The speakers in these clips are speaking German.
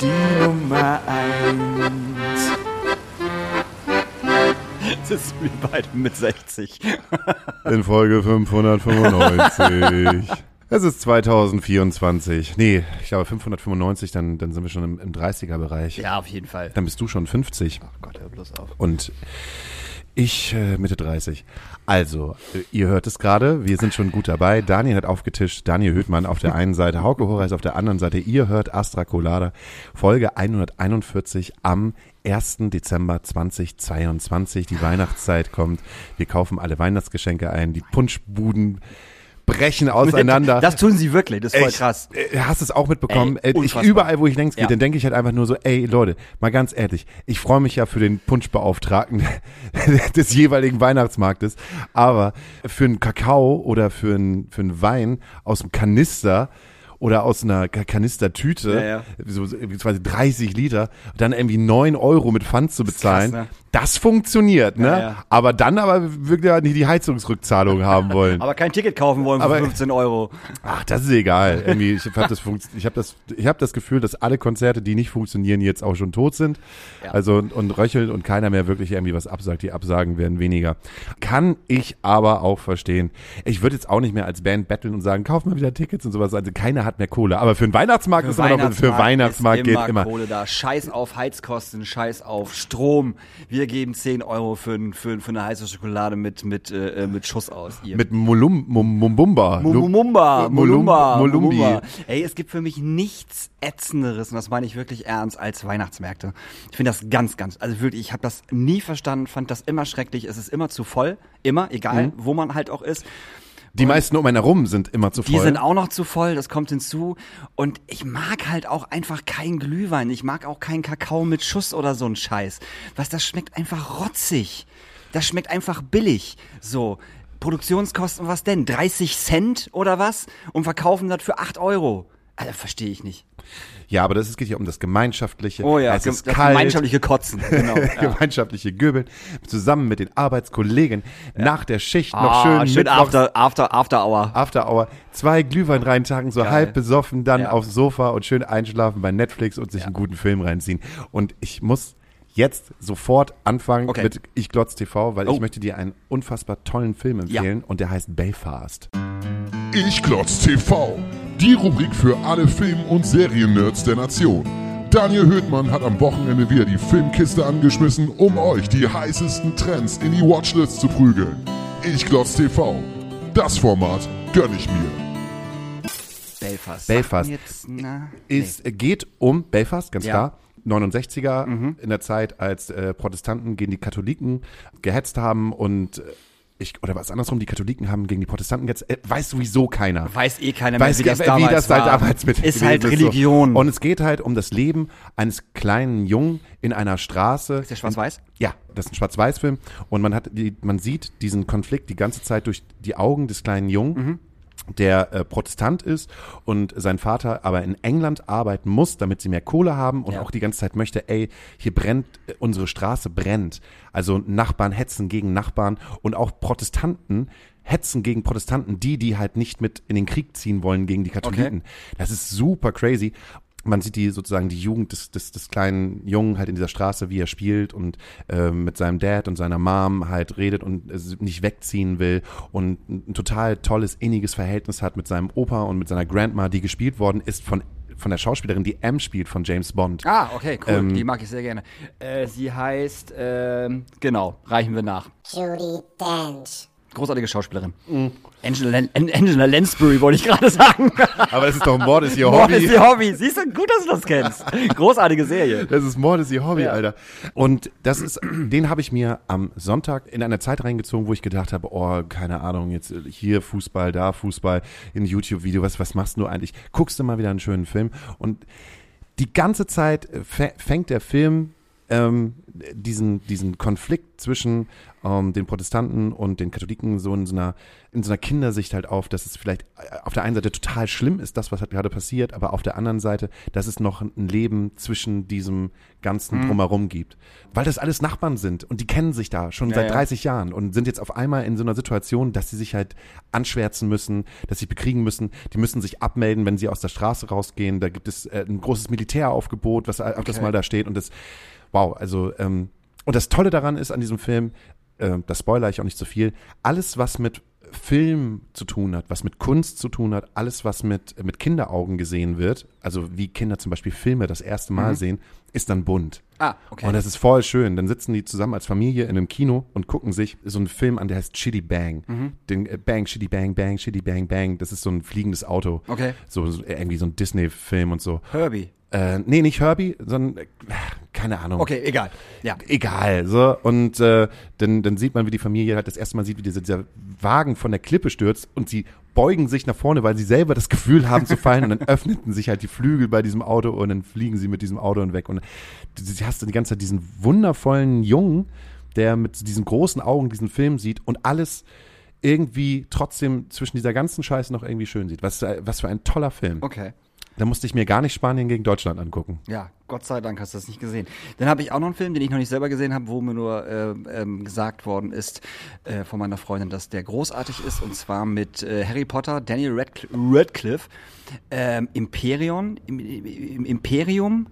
die Nummer eins. Das ist wie beide mit 60. In Folge 595. Es ist 2024. Nee, ich glaube 595, dann, dann sind wir schon im, im 30er-Bereich. Ja, auf jeden Fall. Dann bist du schon 50 Oh Gott, hör bloß auf. und ich äh, Mitte 30. Also, äh, ihr hört es gerade, wir sind schon gut dabei. Daniel hat aufgetischt, Daniel Höhtmann auf der einen Seite, Hauke Horace auf der anderen Seite. Ihr hört Astra Colada, Folge 141 am 1. Dezember 2022. Die Weihnachtszeit kommt. Wir kaufen alle Weihnachtsgeschenke ein. Die Punschbuden brechen auseinander. Das tun sie wirklich, das ist voll Echt? krass. Äh, Hast es auch mitbekommen? Ey, Äh, ich, überall, wo ich längs gehe, Ja. dann denke ich halt einfach nur so, ey Leute, mal ganz ehrlich, ich freue mich ja für den Punschbeauftragten des jeweiligen Weihnachtsmarktes, aber für einen Kakao oder für einen, für einen Wein aus dem Kanister oder aus einer Ka- Kanistertüte, Ja, ja. so quasi 30 Liter, dann irgendwie 9 Euro mit Pfand zu bezahlen, krass, ne? das funktioniert, ne? Ja. Aber dann aber wirklich nicht die Heizungsrückzahlung haben wollen. Aber kein Ticket kaufen wollen für Aber- 15 Euro. Ach, das ist egal. Irgendwie, ich habe das, ich hab das, ich hab das Gefühl, dass alle Konzerte, die nicht funktionieren, jetzt auch schon tot sind. Also und, und röchelt und keiner mehr wirklich irgendwie was absagt. Die Absagen werden weniger. Kann ich aber auch verstehen. Ich würde jetzt auch nicht mehr als Band betteln und sagen, kauf mal wieder Tickets und sowas. Also keiner hat mehr Kohle. Aber für einen Weihnachtsmarkt ist immer noch, für Weihnachtsmarkt ist geht immer immer. Kohle da. Scheiß auf Heizkosten, Scheiß auf Strom. Wir geben 10 Euro für, für, für eine heiße Schokolade mit, mit, äh, mit Schuss aus. Ihr. Mit Mulum, Mum- Mumbumba. Mulumba, Mulumbi. Mulumba. Ey, es gibt für mich nichts ätzenderes, und das meine ich wirklich ernst, als Weihnachtsmärkte. Ich finde das ganz, ganz, also wirklich, ich habe das nie verstanden, fand das immer schrecklich. Es ist immer zu voll, immer, egal, Mhm. wo man halt auch ist. Die meisten um einen herum sind immer zu voll. Die sind auch noch zu voll, das kommt hinzu. Und ich mag halt auch einfach keinen Glühwein. Ich mag auch keinen Kakao mit Schuss oder so ein Scheiß. Was, das schmeckt einfach rotzig. Das schmeckt einfach billig. So. Produktionskosten, was denn? 30 Cent oder was? Und verkaufen das für 8 Euro. Alter, verstehe ich nicht. ja, aber das ist, geht ja um das Gemeinschaftliche. Oh ja, es ist das kalt. gemeinschaftliche Kotzen. Genau. Ja. gemeinschaftliche Göbeln, zusammen mit den Arbeitskollegen nach der Schicht noch Ah, schön, schön mittwochs after, after, after Hour. After Hour, zwei Glühwein reintanken, so Geil. halb besoffen, dann Ja. aufs Sofa und schön einschlafen bei Netflix und sich einen guten Film reinziehen. Und ich muss jetzt sofort anfangen Okay. mit Ich Glotz TV, weil Oh. ich möchte dir einen unfassbar tollen Film empfehlen und der heißt Belfast. Ich Klotz TV. Die Rubrik für alle Film- und Seriennerds der Nation. Daniel Höhtmann hat am Wochenende wieder die Filmkiste angeschmissen, um euch die heißesten Trends in die Watchlist zu prügeln. Ich Klotz TV. Das Format gönn ich mir. Belfast. Belfast. Jetzt, na, Es geht um Belfast, ganz Ja. klar. 69er, in der Zeit, als äh, Protestanten gegen die Katholiken gehetzt haben und äh, ich, oder was andersrum, die Katholiken haben gegen die Protestanten gehetzt. Äh, weiß sowieso keiner. Weiß eh keiner mehr, Weiß wie das damals wie das war. halt damals mit Ist halt so. Religion. Und es geht halt um das Leben eines kleinen Jungen in einer Straße. Ist der schwarz-weiß? Ja, das ist ein Schwarz-Weiß-Film. Und man hat, die, man sieht diesen Konflikt die ganze Zeit durch die Augen des kleinen Jungen. Mhm. Der äh, Protestant ist und sein Vater aber in England arbeiten muss, damit sie mehr Kohle haben und Ja. auch die ganze Zeit möchte, ey, hier brennt, äh, unsere Straße brennt. Also Nachbarn hetzen gegen Nachbarn und auch Protestanten hetzen gegen Protestanten, die, die halt nicht mit in den Krieg ziehen wollen gegen die Katholiken. Das ist super crazy. Man sieht die sozusagen die Jugend des, des, des kleinen Jungen halt in dieser Straße, wie er spielt und äh, mit seinem Dad und seiner Mom halt redet und es nicht wegziehen will und ein total tolles, inniges Verhältnis hat mit seinem Opa und mit seiner Grandma, die gespielt worden ist von von der Schauspielerin, die M spielt von James Bond. Ah, okay, cool. Ähm, die mag ich sehr gerne. Äh, sie heißt, ähm, genau, reichen wir nach. Judy Dench. Großartige Schauspielerin. Angela, Len An- Angela Lansbury wollte ich gerade sagen. Aber das ist doch Mord ist ihr Mord Hobby. ist ihr Hobby. Siehst du, gut, dass du das kennst. Großartige Serie. Das ist Mord ist ihr Hobby, Alter. Und das ist, den habe ich mir am Sonntag in einer Zeit reingezogen, wo ich gedacht habe, oh, keine Ahnung, jetzt hier Fußball, da Fußball, in YouTube-Video, was, was machst du eigentlich? Guckst du mal wieder einen schönen Film und die ganze Zeit äh, fä- fängt der Film ähm, diesen, diesen Konflikt zwischen ähm, den Protestanten und den Katholiken so in so einer in so einer Kindersicht halt auf, dass es vielleicht äh, auf der einen Seite total schlimm ist, das, was halt gerade passiert, aber auf der anderen Seite, dass es noch ein Leben zwischen diesem ganzen Drumherum gibt. Weil das alles Nachbarn sind und die kennen sich da schon Ja, seit ja. 30 Jahren und sind jetzt auf einmal in so einer Situation, dass sie sich halt anschwärzen müssen, dass sie bekriegen müssen. Die müssen sich abmelden, wenn sie aus der Straße rausgehen. Da gibt es äh, ein großes Militäraufgebot, was auf das Okay. mal da steht und das, wow, also, ähm, und das Tolle daran ist an diesem Film, äh, das spoiler ich auch nicht so viel, alles, was mit Film zu tun hat, was mit Kunst zu tun hat, alles, was mit, mit Kinderaugen gesehen wird, also wie Kinder zum Beispiel Filme das erste Mal sehen, ist dann bunt. Ah, okay. Und das ist voll schön. Dann sitzen die zusammen als Familie in einem Kino und gucken sich so einen Film an, der heißt Shitty Bang. Mhm. Den äh, Bang, Shitty Bang, Bang, Shitty Bang, Bang. Das ist so ein fliegendes Auto. Okay. So, so irgendwie so ein Disney-Film und so. Herbie. Äh, nee, nicht Herbie, sondern äh, keine Ahnung. Okay, egal. Ja. Egal, so. Und äh, dann, dann sieht man, wie die Familie halt das erste Mal sieht, wie dieser, dieser Wagen von der Klippe stürzt und sie beugen sich nach vorne, weil sie selber das Gefühl haben zu fallen und dann öffneten sich halt die Flügel bei diesem Auto und dann fliegen sie mit diesem Auto und du, du hast dann die ganze Zeit diesen wundervollen Jungen, der mit diesen großen Augen diesen Film sieht und alles irgendwie trotzdem zwischen dieser ganzen Scheiße noch irgendwie schön sieht. Was, was für ein toller Film. Okay. Da musste ich mir gar nicht Spanien gegen Deutschland angucken. Ja, Gott sei Dank hast du das nicht gesehen. Dann habe ich auch noch einen Film, den ich noch nicht selber gesehen habe, wo mir nur äh, ähm, gesagt worden ist äh, von meiner Freundin, dass der großartig ist. Und zwar mit äh, Harry Potter, Daniel Radcl Radcliffe, ähm, Imperion, im, im Imperium.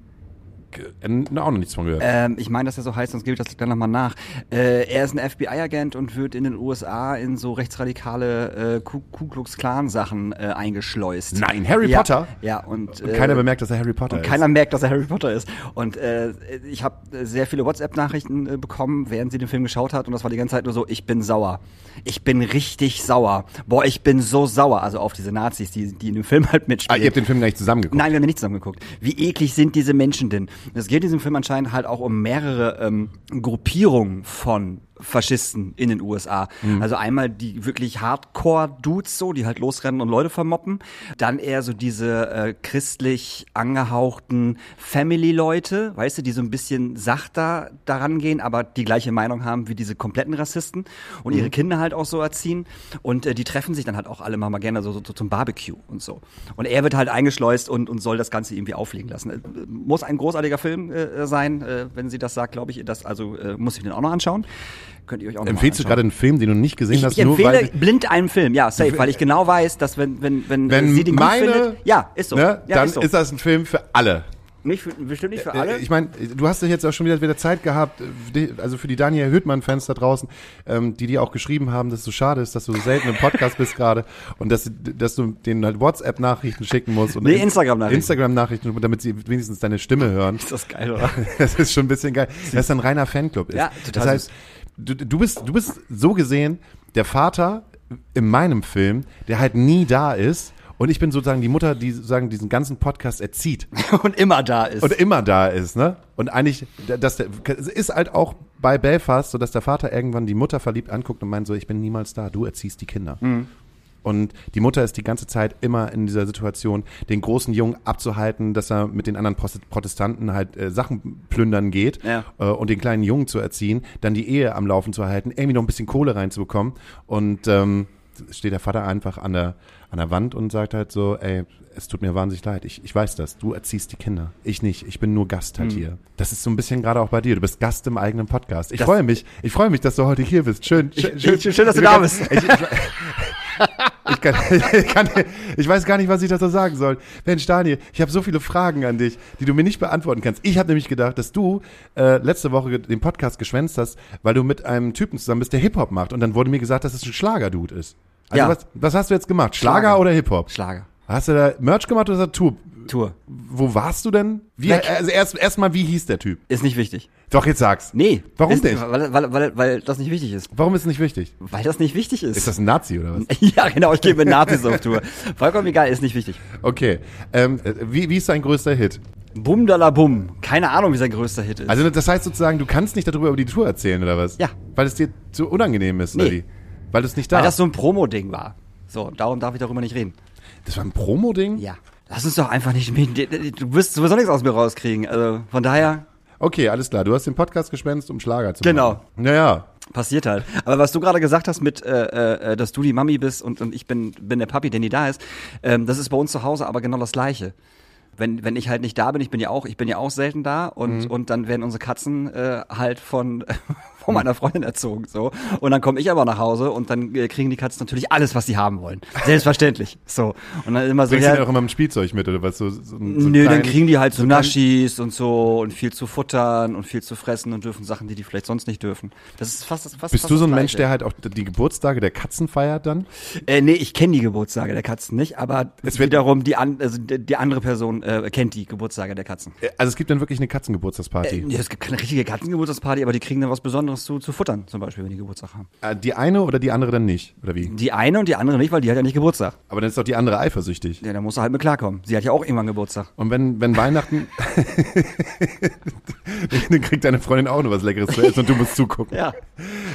Äh, auch noch nichts von gehört. Ähm, ich meine, dass er so heißt, sonst gebe ich das dann nochmal nach. Äh, er ist ein FBI-Agent und wird in den USA in so rechtsradikale äh, Ku Ku Klux Klan-Sachen äh, eingeschleust. Nein, Harry ja, Potter? Ja, und, Und äh, keiner bemerkt, dass er Harry Potter und ist. keiner merkt, dass er Harry Potter ist. Und äh, ich habe sehr viele WhatsApp-Nachrichten äh, bekommen, während sie den Film geschaut hat. Und das war die ganze Zeit nur so, ich bin sauer. Ich bin richtig sauer. Boah, ich bin so sauer. Also auf diese Nazis, die, die in dem Film halt ah, mitspielen. ihr habt den Film gar nicht zusammengeguckt. Nein, wir haben nicht zusammen geguckt. Wie eklig sind diese Menschen denn? Es geht in diesem Film anscheinend halt auch um mehrere ähm, Gruppierungen von Faschisten in den USA. Also einmal die wirklich Hardcore-Dudes so, die halt losrennen und Leute vermoppen. Dann eher so diese äh, christlich angehauchten Family-Leute, weißt du, die so ein bisschen sachter daran gehen, aber die gleiche Meinung haben wie diese kompletten Rassisten und ihre Kinder halt auch so erziehen. Und äh, die treffen sich dann halt auch alle mal, mal gerne so, so, so zum Barbecue und so. Und er wird halt eingeschleust und, und soll das Ganze irgendwie auflegen lassen. Äh, Muss ein großartiger Film äh, sein, äh, wenn sie das sagt, glaube ich. Das, also äh, muss ich den auch noch anschauen. Könnt ihr euch auch noch Empfehlst du gerade einen Film, den du nicht gesehen ich, hast, ich nur empfehle weil blind einen Film, ja, safe, weil ich genau weiß, dass wenn, wenn, wenn, wenn äh, sie den meine, gut findet, ja, ist so. ne, ja, dann ist, so. ist das ein Film für alle. nicht für, bestimmt nicht für Äh, alle. Ich meine, du hast ja jetzt auch schon wieder, wieder Zeit gehabt, äh, also für die Daniel Hüttmann-Fans da draußen, ähm, die dir auch geschrieben haben, dass es so schade ist, dass du so selten im Podcast bist gerade und dass, dass du denen halt WhatsApp-Nachrichten schicken musst. Und Nee, In- Instagram-Nachrichten. Instagram-Nachrichten, damit sie wenigstens deine Stimme hören. ist das geil, oder? Das ist schon ein bisschen geil. Das ist ein reiner Fanclub. Ist. Ja, total Das heißt, du, du bist, du bist so gesehen der Vater in meinem Film, der halt nie da ist. Und ich bin sozusagen die Mutter, die sozusagen diesen ganzen Podcast erzieht Und immer da ist. und immer da ist, ne? Und eigentlich, dass der, es ist halt auch bei Belfast so, dass der Vater irgendwann die Mutter verliebt anguckt und meint so, ich bin niemals da, du erziehst die Kinder. Und die Mutter ist die ganze Zeit immer in dieser Situation, den großen Jungen abzuhalten, dass er mit den anderen Protestanten halt äh, Sachen plündern geht Ja. äh, und den kleinen Jungen zu erziehen, dann die Ehe am Laufen zu erhalten, irgendwie noch ein bisschen Kohle reinzubekommen. Und ähm, steht der Vater einfach an der, an der Wand und sagt halt so, ey, es tut mir wahnsinnig leid, ich, ich weiß das, du erziehst die Kinder, ich nicht, ich bin nur Gast halt hier. Das ist so ein bisschen gerade auch bei dir, du bist Gast im eigenen Podcast. Ich freue mich, ich freue mich, dass du heute hier bist. Schön, schön, ich- schön, dass du da bist. Ich, ich, kann, ich, kann, ich weiß gar nicht, was ich dazu sagen soll. Mensch, Daniel, ich habe so viele Fragen an dich, die du mir nicht beantworten kannst. Ich habe nämlich gedacht, dass du äh, letzte Woche den Podcast geschwänzt hast, weil du mit einem Typen zusammen bist, der Hip-Hop macht. Und dann wurde mir gesagt, dass es ein Schlagerdude ist. Also Ja. was, was hast du jetzt gemacht? Schlager, Schlager. oder Hip-Hop? Schlager. Hast du da Merch gemacht oder Tour? Tour. Wo warst du denn? Wie, Weg. also erst erstmal, wie hieß der Typ? Ist nicht wichtig. Doch, jetzt sag's. Nee. Warum ist, nicht? Weil, weil, weil, weil das nicht wichtig ist. Warum ist es nicht wichtig? Weil das nicht wichtig ist. Ist das ein Nazi oder was? ja, genau, ich gehe mit Nazis auf Tour. Vollkommen egal, ist nicht wichtig. Okay. Ähm, äh, wie, wie ist dein größter Hit? Bum dala bum. Keine Ahnung, wie sein größter Hit ist. Also das heißt sozusagen, du kannst nicht darüber über die Tour erzählen oder was? Ja. Weil es dir zu unangenehm ist, oder Nee. wie? Weil du es nicht weil darfst. das so ein Promo-Ding war. So, darum darf ich darüber nicht reden. das war ein Promo-Ding? Ja. Lass uns doch einfach nicht, du wirst sowieso nichts aus mir rauskriegen. Also von daher Okay, alles klar. Du hast den Podcast gespenst, um Schlager zu Genau. machen. Genau. Naja. passiert halt. Aber was du gerade gesagt hast mit, äh, äh, dass du die Mami bist und, und ich bin, bin der Papi, der nie da ist, ähm, das ist bei uns zu Hause aber genau das Gleiche. Wenn, wenn ich halt nicht da bin, ich bin ja auch, ich bin ja auch selten da und, und dann werden unsere Katzen äh, halt von, von meiner Freundin erzogen. so Und dann komme ich aber nach Hause und dann äh, kriegen die Katzen natürlich alles, was sie haben wollen. Selbstverständlich. So. Und dann immer so. Bringst du ja, denn auch immer ein Spielzeug mit oder was? So, so, so Nö, dann kriegen die halt so so Naschis und so und viel zu futtern und viel zu fressen und dürfen Sachen, die die vielleicht sonst nicht dürfen. Das ist fast fast, Bist fast du so ein Mensch, der halt auch die Geburtstage der Katzen feiert dann? Äh, nee, ich kenne die Geburtstage der Katzen nicht, aber Es wird- wiederum die, an, also die, andere Person äh, kennt die Geburtstage der Katzen. Also es gibt dann wirklich eine Katzengeburtstagsparty. Ja, es gibt keine richtige Katzengeburtstagsparty, aber die kriegen dann was Besonderes zu, zu futtern, zum Beispiel, wenn die Geburtstag haben. Äh, Die eine oder die andere dann nicht? Oder wie? Die eine und die andere nicht, weil die hat ja nicht Geburtstag. Aber dann ist doch die andere eifersüchtig. Ja, da muss er halt mit klarkommen. Sie hat ja auch irgendwann Geburtstag. Und wenn, wenn Weihnachten, dann kriegt deine Freundin auch noch was Leckeres zu essen und du musst zugucken. Ja.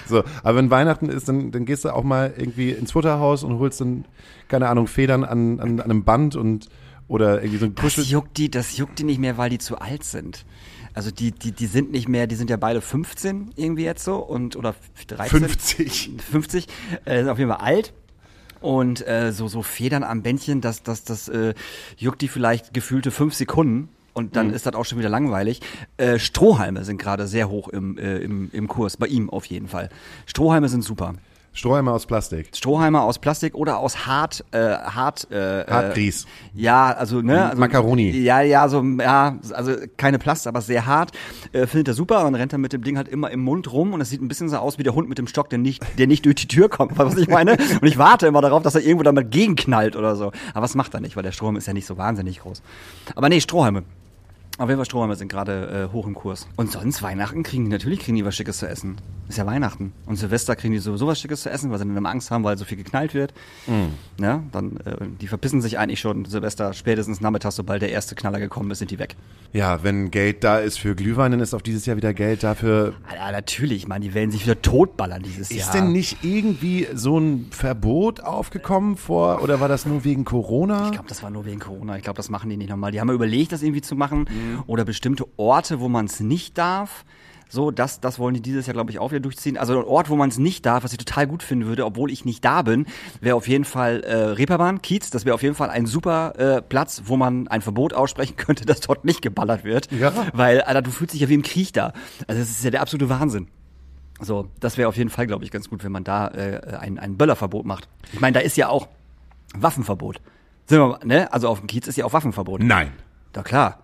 So, aber wenn Weihnachten ist, dann, dann gehst du auch mal irgendwie ins Futterhaus und holst dann, keine Ahnung, Federn an, an, an einem Band und oder irgendwie so ein Das Kuschel. juckt die, das juckt die nicht mehr, weil die zu alt sind. Also die, die, die sind nicht mehr, die sind ja beide 15 irgendwie jetzt so und oder 13. 50. 50, äh, sind auf jeden Fall alt. Und äh, so, so Federn am Bändchen, das, das, das äh, juckt die vielleicht gefühlte fünf Sekunden. Und dann ist das auch schon wieder langweilig. Äh, Strohhalme sind gerade sehr hoch im, äh, im, im Kurs, bei ihm auf jeden Fall. Strohhalme sind super. Strohhalme aus Plastik. Strohhalme aus Plastik oder aus hart, äh, hart, äh, Hartgrieß. Äh, ja, also ne, also, Macaroni. Ja, ja, so ja, also keine Plast, aber sehr hart. Äh, findet er super und rennt dann mit dem Ding halt immer im Mund rum und es sieht ein bisschen so aus wie der Hund mit dem Stock, der nicht, der nicht durch die Tür kommt, weißt du, was ich meine? Und ich warte immer darauf, dass er irgendwo damit gegenknallt oder so. Aber was macht er nicht, weil der Strohhalm ist ja nicht so wahnsinnig groß. Aber nee, Strohhalme. Auf jeden Fall Strohhalme sind gerade äh, hoch im Kurs. Und sonst Weihnachten kriegen die, natürlich kriegen die was Schickes zu essen. Ist ja Weihnachten. Und Silvester kriegen die sowieso was Schickes zu essen, weil sie dann immer Angst haben, weil so viel geknallt wird. Ja, dann, äh, die verpissen sich eigentlich schon Silvester spätestens nachmittags, sobald der erste Knaller gekommen ist, sind die weg. Ja, wenn Geld da ist für Glühwein, dann ist auch dieses Jahr wieder Geld dafür. Ja, natürlich, ich meine, die werden sich wieder totballern dieses Jahr. Ist denn nicht irgendwie so ein Verbot aufgekommen vor, oder war das nur wegen Corona? Ich glaube, das war nur wegen Corona. Ich glaube, das machen die nicht nochmal. Die haben ja überlegt, das irgendwie zu machen. Oder bestimmte Orte, wo man es nicht darf. So, das, das wollen die dieses Jahr, glaube ich, auch wieder durchziehen. Also ein Ort, wo man es nicht darf, was ich total gut finden würde, obwohl ich nicht da bin, wäre auf jeden Fall äh, Reeperbahn, Kiez. Das wäre auf jeden Fall ein super äh, Platz, wo man ein Verbot aussprechen könnte, dass dort nicht geballert wird. Ja. Weil, Alter, du fühlst dich ja wie im Krieg da. Also das ist ja der absolute Wahnsinn. So, das wäre auf jeden Fall, glaube ich, ganz gut, wenn man da äh, ein, ein Böllerverbot macht. Ich meine, da ist ja auch Waffenverbot. Sind wir, mal, ne? Also auf dem Kiez ist ja auch Waffenverbot. Nein. Da klar.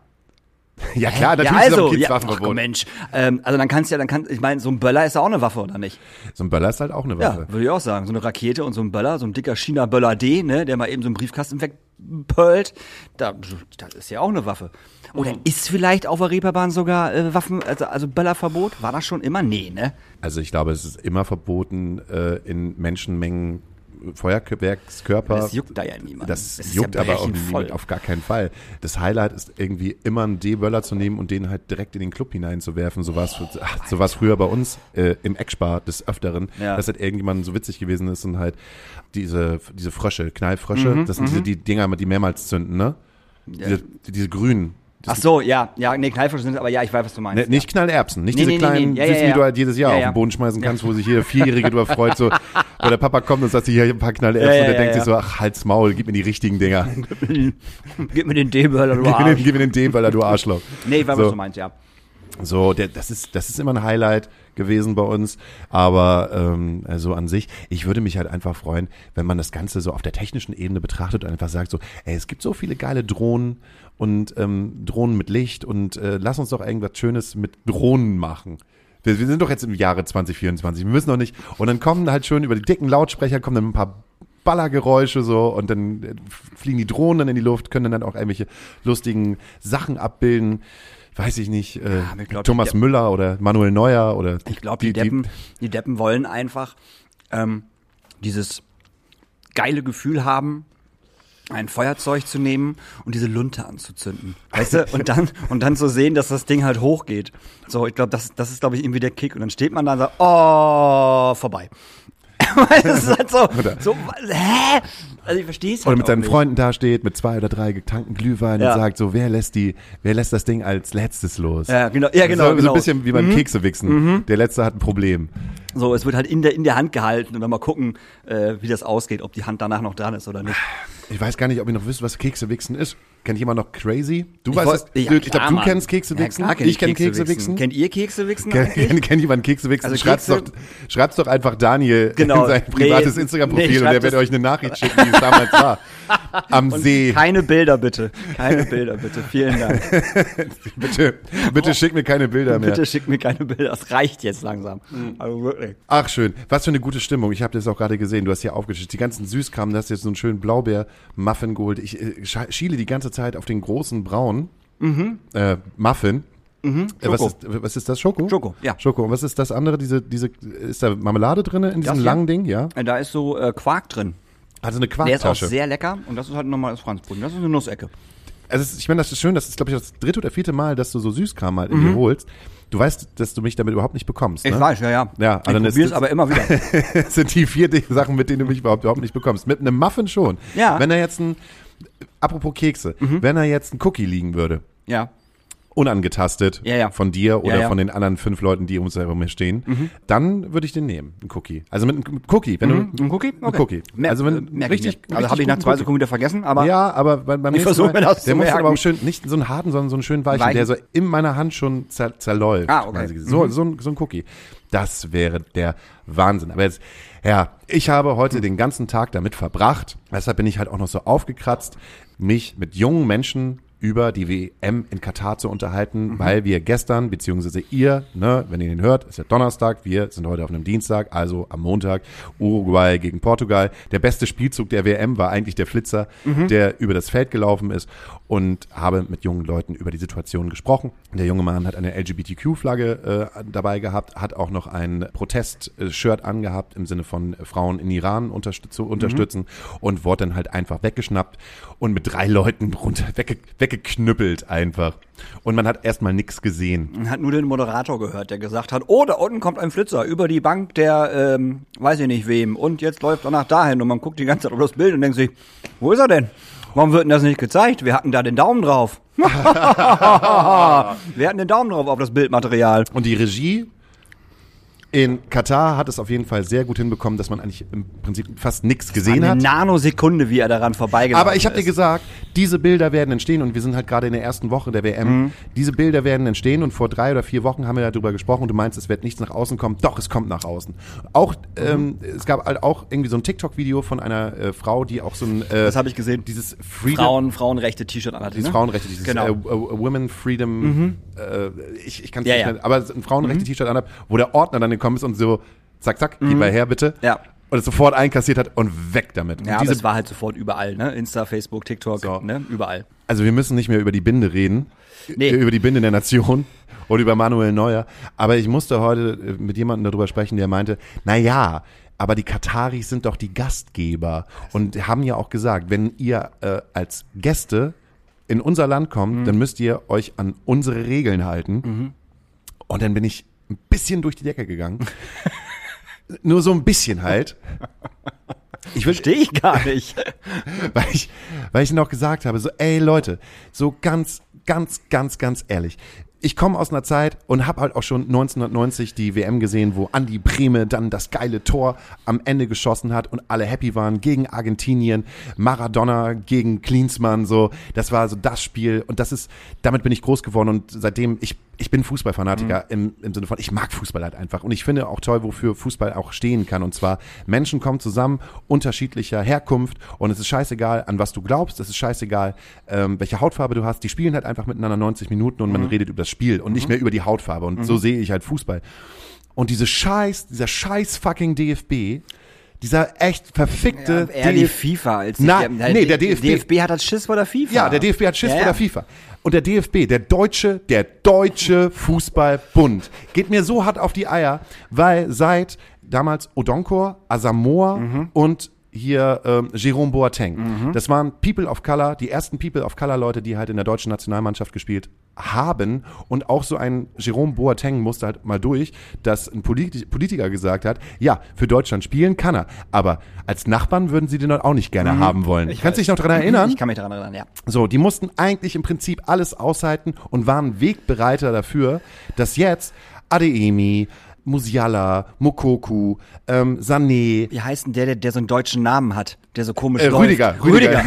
Ja klar, natürlich ja, also, ist auch Kids ja, ach, Mensch. Ähm, also dann kannst du ja, dann kann, ich meine, so ein Böller ist ja auch eine Waffe, oder nicht? So ein Böller ist halt auch eine Waffe. Ja, würde ich auch sagen. So eine Rakete und so ein Böller, so ein dicker China-Böller D, ne, der mal eben so einen Briefkasten wegpölt, da, das ist ja auch eine Waffe. Oder ist vielleicht auf der Reeperbahn sogar äh, Waffen, also, also Böllerverbot? War das schon immer? Nee, ne? Also ich glaube, es ist immer verboten, äh, in Menschenmengen Feuerwerkskörper. Das juckt da ja niemand. Das, ist juckt ja aber auch voll. niemand, auf gar keinen Fall. Das Highlight ist irgendwie immer einen D-Böller zu nehmen und den halt direkt in den Club hineinzuwerfen. So war es ach, so war's früher bei uns äh, im Eckspar des Öfteren, Ja. dass halt irgendjemand so witzig gewesen ist und halt diese, diese Frösche, Knallfrösche, Mhm, das sind diese die Dinger, die mehrmals zünden, ne? Diese, diese grünen. Ach so, ja, ja, nee, Knallfische sind, aber ja, ich weiß, was du meinst. Ne, nicht Knallerbsen, nicht Nee, diese nee, kleinen nee. Ja, ja, Süßen, die ja. du halt jedes Jahr Ja, auf ja. den Boden schmeißen kannst, wo sich jeder Vierjährige drüber freut, so, wo der Papa kommt und sagt sich, hier ein paar Knallerbsen Ja, ja, und der ja, denkt ja. sich so, ach, halt's Maul, gib mir die richtigen Dinger. Gib mir den D-Böller, du gib, mir den, Arsch. gib mir den D-Böller, du Arschloch. Nee, ich weiß, so. was du meinst, ja. So, der, das ist, das ist immer ein Highlight gewesen bei uns. Aber ähm, also an sich, ich würde mich halt einfach freuen, wenn man das Ganze so auf der technischen Ebene betrachtet und einfach sagt so, ey, es gibt so viele geile Drohnen und ähm, Drohnen mit Licht und äh, lass uns doch irgendwas Schönes mit Drohnen machen. Wir, wir sind doch jetzt im Jahre 2024, wir müssen doch nicht. Und dann kommen halt schön über die dicken Lautsprecher, kommen dann ein paar Ballergeräusche so und dann äh, fliegen die Drohnen dann in die Luft, können dann auch irgendwelche lustigen Sachen abbilden. Weiß ich nicht, äh, ich glaub, Thomas die- Müller oder Manuel Neuer oder Ich glaube, die, Deppen, die, Deppen wollen einfach ähm, dieses geile Gefühl haben, ein Feuerzeug zu nehmen und diese Lunte anzuzünden. Weißt du? Und dann, und dann zu sehen, dass das Ding halt hochgeht. So, ich glaube, das, das ist, glaube ich, irgendwie der Kick. Und dann steht man da und sagt, oh, vorbei. Das ist halt so, so hä? Also ich verstehe es halt Oder mit seinen nicht. Freunden dasteht, mit zwei oder drei getankten Glühwein Ja. und sagt so, wer lässt die, wer lässt das Ding als letztes los? Ja, genau, ja, genau, So, so genau. ein bisschen wie beim Kekse wichsen. Der letzte hat ein Problem. So, es wird halt in der, in der Hand gehalten und dann mal gucken, äh, wie das ausgeht, ob die Hand danach noch dran ist oder nicht. Ich weiß gar nicht, ob ihr noch wisst, was Kekse wichsen ist. Kennt jemand noch Crazy? Du Ich weißt wollt- es. ja, ich glaube, du Mann. kennst Kekse Ja, kenn ich kenne Kekse wichsen. Kennt ihr Kekse wichsen Kennt kennt kennt jemand Kekse wichsen? Also schreibt's, Kekse- doch, schreibt's doch einfach Daniel Genau. in sein privates Nee, Instagram-Profil nee, und der schreibt wird euch eine Nachricht schicken, wie es damals war. Am See. Keine Bilder bitte. Keine Bilder bitte. Vielen Dank. Bitte, bitte schick mir keine Bilder mehr. Bitte schickt mir keine Bilder. Das reicht jetzt langsam. Also wirklich. Ach schön, was für eine gute Stimmung. Ich habe das auch gerade gesehen. Du hast hier aufgeschickt. Die ganzen Süßkram, du hast jetzt so einen schönen Blaubeer-Muffin geholt. Ich äh, schiele die ganze Zeit auf den großen braunen äh, Muffin. Äh, was, ist, was ist das? Schoko? Schoko, ja. Schoko. Und was ist das andere? Diese, diese, ist da Marmelade drin in diesem langen Ding? Ja. Äh, Da ist so äh, Quark drin. Also eine Der ist auch Quarktasche. sehr lecker und das ist halt ein normales Franzbrötchen. Das ist eine Nussecke. Also es ich meine, das ist schön. Das ist, glaube ich, das dritte oder vierte Mal, dass du so Süßkram mal in dir holst. Du weißt, dass du mich damit überhaupt nicht bekommst. Mhm. Ich ne? weiß, ja, ja. Ja, ich ist probier's das- aber immer wieder. Das sind die vier Sachen, mit denen du mich überhaupt, überhaupt nicht bekommst. Mit einem Muffin schon. Ja. Mhm. Wenn er jetzt ein, apropos Kekse, wenn er jetzt ein Cookie liegen würde, Ja. unangetastet Ja, ja. von dir oder Ja, von den anderen fünf Leuten, die um uns herum hier stehen, dann würde ich den nehmen, einen Cookie. Also mit einem Cookie, wenn du Ein Cookie? Ein Cookie. Mer also wenn äh, merk richtig, ich mir. Also habe ich nach zwei. Sekunden wieder vergessen, aber Ja, aber beim, beim Ich nächsten Mal, mir das der muss aber auch schön, nicht so einen harten, sondern so einen schönen weichen, Weichen. der so in meiner Hand schon zer, zerläuft. Ah, okay. So, so, ein, so ein Cookie. Das wäre der Wahnsinn. Aber jetzt, ja, ich habe heute den ganzen Tag damit verbracht, deshalb bin ich halt auch noch so aufgekratzt, mich mit jungen Menschen über die WM in Katar zu unterhalten, weil wir gestern, beziehungsweise ihr, ne, wenn ihr den hört, ist ja Donnerstag, wir sind heute auf einem Dienstag, also am Montag, Uruguay gegen Portugal. Der beste Spielzug der WM war eigentlich der Flitzer, der über das Feld gelaufen ist und habe mit jungen Leuten über die Situation gesprochen. Der junge Mann hat eine LGBTQ-Flagge äh, dabei gehabt, hat auch noch ein Protest-Shirt angehabt im Sinne von Frauen in Iran unterstüt zu unterstützen und wurde dann halt einfach weggeschnappt und mit drei Leuten runter wegge weggeknüppelt einfach. Und man hat erstmal nichts gesehen. Man hat nur den Moderator gehört, der gesagt hat, oh, da unten kommt ein Flitzer über die Bank der, ähm, weiß ich nicht wem. Und jetzt läuft er nach dahin und man guckt die ganze Zeit auf das Bild und denkt sich, wo ist er denn? Warum wird denn das nicht gezeigt? Wir hatten da den Daumen drauf. Wir hatten den Daumen drauf auf das Bildmaterial. Und die Regie in Katar hat es auf jeden Fall sehr gut hinbekommen, dass man eigentlich im Prinzip fast nichts gesehen Eine hat. Nanosekunde, wie er daran vorbeigelaufen Aber ich habe dir ist. gesagt, diese Bilder werden entstehen und wir sind halt gerade in der ersten Woche der WM. Mhm. Diese Bilder werden entstehen und vor drei oder vier Wochen haben wir darüber gesprochen und du meinst, es wird nichts nach außen kommen. Doch, es kommt nach außen. Auch ähm, es gab halt auch irgendwie so ein TikTok-Video von einer äh, Frau, die auch so ein äh, Das habe ich gesehen. dieses Freedom, Frauen, Frauenrechte-T-Shirt anhat. dieses ne? Frauenrechte, dieses Genau. äh, Women Freedom, äh, ich, ich kann es Ja, nicht ja. Mhm. mehr, aber ein Frauenrechte-T-Shirt anhab, wo der Ordner dann gekommen ist und so, zack, zack, gib mal her bitte. Mhm. Ja. Und es sofort einkassiert hat und weg damit. Ja, und aber diese, es war halt sofort überall, ne? Insta, Facebook, TikTok, So. ne? Überall. also wir müssen nicht mehr über die Binde reden, Nee. über die Binde der Nation oder über Manuel Neuer, aber ich musste heute äh, mit jemandem darüber sprechen, der meinte, na ja, aber die Kataris sind doch die Gastgeber und haben ja auch gesagt, wenn ihr äh, als Gäste in unser Land kommt, dann müsst ihr euch an unsere Regeln halten. Und dann bin ich ein bisschen durch die Decke gegangen. Nur so ein bisschen halt. Ich Verstehe ich gar nicht. weil ich, weil ich noch gesagt habe, so, ey Leute, so ganz, ganz, ganz, ganz ehrlich. Ich komme aus einer Zeit und habe halt auch schon 1990 die WM gesehen, wo Andi Brehme dann das geile Tor am Ende geschossen hat und alle happy waren gegen Argentinien, Maradona gegen Klinsmann, so. Das war so das Spiel und das ist, damit bin ich groß geworden und seitdem, ich, ich bin Fußballfanatiker im, im Sinne von, ich mag Fußball halt einfach und ich finde auch toll, wofür Fußball auch stehen kann und zwar Menschen kommen zusammen, unterschiedlicher Herkunft und es ist scheißegal, an was du glaubst, es ist scheißegal, ähm, welche Hautfarbe du hast, die spielen halt einfach miteinander 90 Minuten und man redet über das Spiel und nicht mehr über die Hautfarbe und so sehe ich halt Fußball. Und diese scheiß, dieser scheiß fucking DFB, dieser echt verfickte Eher die DFB, FIFA als Na, die, nee, der DFB. DFB hat das Schiss vor der FIFA. ja, der DFB hat Schiss Ja, vor ja. der FIFA. Und der DFB, der deutsche, der deutsche Fußballbund, geht mir so hart auf die Eier, weil seit damals Odonkor, Asamoah Mhm. und hier ähm, Jerome Boateng. Das waren People of Color, die ersten People of Color Leute, die halt in der deutschen Nationalmannschaft gespielt haben. Und auch so ein Jerome Boateng musste halt mal durch, dass ein Polit Politiker gesagt hat, ja, für Deutschland spielen kann er, aber als Nachbarn würden sie den dort auch nicht gerne haben wollen. Kannst du dich noch daran erinnern? Ich kann mich daran erinnern, ja. So, die mussten eigentlich im Prinzip alles aushalten und waren Wegbereiter dafür, dass jetzt Adeyemi, Musiala, Mokoku, ähm, Sané, Wie heißt denn der, der, der so einen deutschen Namen hat, der so komisch äh, läuft? Rüdiger, Rüdiger,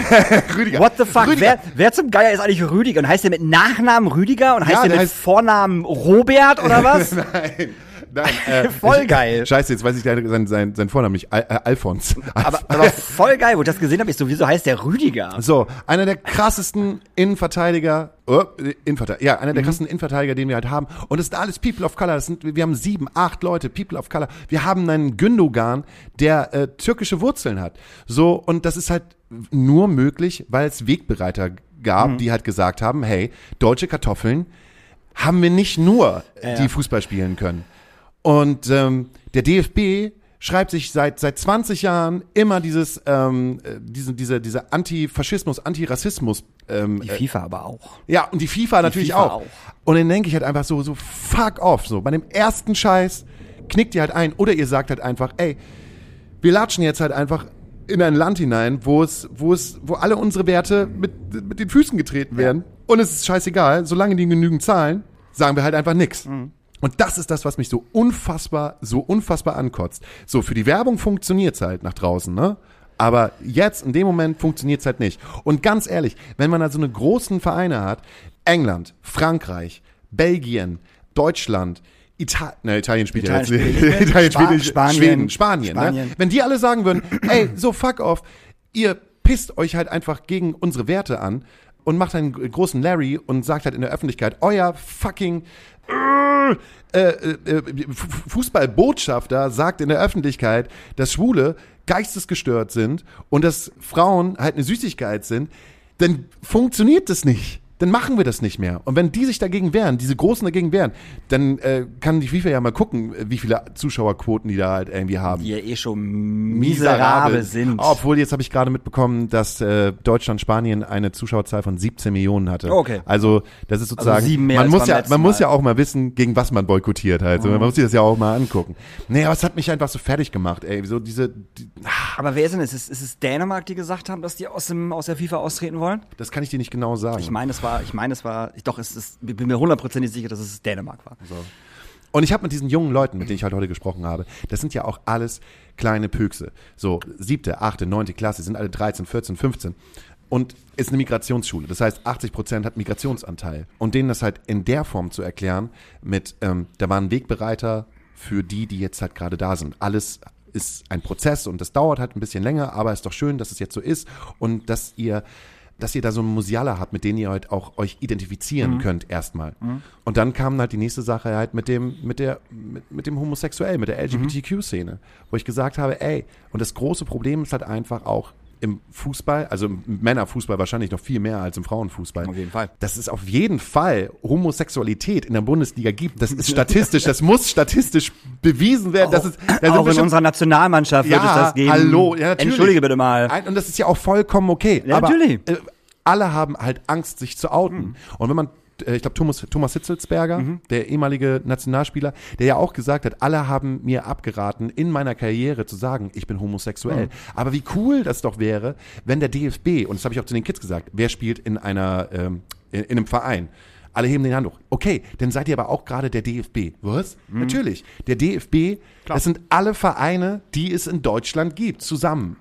Rüdiger. What the fuck? Wer, wer zum Geier ist eigentlich Rüdiger? Und heißt der mit Nachnamen Rüdiger? Und heißt Ja, der der mit heißt- Vornamen Robert oder was? Nein, nein. Äh, Voll geil. Scheiße, jetzt weiß ich leider sein, sein, sein Vornamen nicht. Al äh, Alfons. aber, aber voll geil, wo ich das gesehen habe, ich so, wieso heißt der Rüdiger? So, einer der krassesten Innenverteidiger, oh, äh, Innenverteidiger, ja, einer der krassesten Innenverteidiger, den wir halt haben. Und das sind alles People of Color. Das sind, wir haben sieben, acht Leute, People of Color. Wir haben einen Gündogan, der äh, türkische Wurzeln hat. So, und das ist halt nur möglich, weil es Wegbereiter gab, die halt gesagt haben, hey, deutsche Kartoffeln haben wir nicht nur, die Fußball spielen können. Und ähm, der DFB schreibt sich seit seit 20 Jahren immer dieses ähm, äh, diese diese diese Antifaschismus, Antirassismus ähm, Die äh, FIFA aber auch. ja, und die FIFA natürlich FIFA auch. auch. Und dann denke ich halt einfach so, so fuck off. So, bei dem ersten Scheiß knickt ihr halt ein oder ihr sagt halt einfach, ey, wir latschen jetzt halt einfach in ein Land hinein, wo es, wo es, wo alle unsere Werte mit, mit den Füßen getreten werden. Und es ist scheißegal, solange die genügend zahlen, sagen wir halt einfach nix. Und das ist das, was mich so unfassbar, so unfassbar ankotzt. So, für die Werbung funktioniert's halt nach draußen, ne? Aber jetzt, in dem Moment, funktioniert's halt nicht. Und ganz ehrlich, wenn man da so eine großen Vereine hat, England, Frankreich, Belgien, Deutschland, Ita ne, Italien spielt Italien ja jetzt spielt nicht. Italien Spa- spielt. Spanien. Schweden, Spanien, Spanien. Ne? Wenn die alle sagen würden, ey, so fuck off, ihr pisst euch halt einfach gegen unsere Werte an und macht einen großen Larry und sagt halt in der Öffentlichkeit, euer fucking äh, äh, äh, Fußballbotschafter sagt in der Öffentlichkeit, dass Schwule geistesgestört sind und dass Frauen halt eine Süßigkeit sind, dann funktioniert das nicht. Dann machen wir das nicht mehr. Und wenn die sich dagegen wehren, diese Großen dagegen wehren, dann äh, kann die FIFA ja mal gucken, wie viele Zuschauerquoten die da halt irgendwie haben Die ja eh schon miserabel sind. Obwohl, jetzt habe ich gerade mitbekommen, dass äh, Deutschland Spanien eine Zuschauerzahl von 17 Millionen hatte. Okay. Also das ist sozusagen, sieben mehr man muss ja, man muss ja auch mal wissen, gegen was man boykottiert halt. So, Man muss sich das ja auch mal angucken. Nee, aber es hat mich einfach so fertig gemacht, ey. So diese, die, ah, Aber wer ist denn es? Ist, ist es Dänemark, die gesagt haben, dass die aus, dem, aus der FIFA austreten wollen? das kann ich dir nicht genau sagen. Ich meine, es war, ich meine, es war, ich, doch, es ist, ich bin mir hundertprozentig sicher, dass es Dänemark war. Und ich habe mit diesen jungen Leuten, mit denen ich halt heute gesprochen habe, das sind ja auch alles kleine Püchse. So siebte, achte, neunte Klasse, sind alle 13, 14, 15. Und ist eine Migrationsschule. Das heißt, 80 Prozent hat Migrationsanteil. Und denen das halt in der Form zu erklären, mit, ähm, da waren Wegbereiter für die, die jetzt halt gerade da sind. Alles ist ein Prozess und das dauert halt ein bisschen länger, aber ist doch schön, dass es jetzt so ist und dass ihr dass ihr da so einen Musiala habt, mit denen ihr halt auch euch identifizieren könnt erstmal. Und dann kam halt die nächste Sache halt mit dem, mit der, mit, mit dem Homosexuell, mit der LGBTQ-Szene, wo ich gesagt habe, ey, und das große Problem ist halt einfach auch im Fußball, also im Männerfußball wahrscheinlich noch viel mehr als im Frauenfußball. Auf jeden Fall. Dass es auf jeden Fall Homosexualität in der Bundesliga gibt. Das ist statistisch, das muss statistisch bewiesen werden. Das ist, da sind auch in schon- unserer Nationalmannschaft wird es das geben. Hallo, ja, natürlich. Entschuldige bitte mal. Und das ist ja auch vollkommen okay. Ja, aber, natürlich. Äh, alle haben halt Angst, sich zu outen. Mhm. Und wenn man, ich glaube, Thomas, Thomas Hitzelsberger, der ehemalige Nationalspieler, der ja auch gesagt hat, alle haben mir abgeraten, in meiner Karriere zu sagen, ich bin homosexuell. Mhm. Aber wie cool das doch wäre, wenn der DFB, und das habe ich auch zu den Kids gesagt, wer spielt in einer, ähm, in, in einem Verein? Alle heben den Hand hoch. Okay, dann seid ihr aber auch gerade der DFB. Was? Mhm. Natürlich. Der DFB, das sind alle Vereine, die es in Deutschland gibt, zusammen.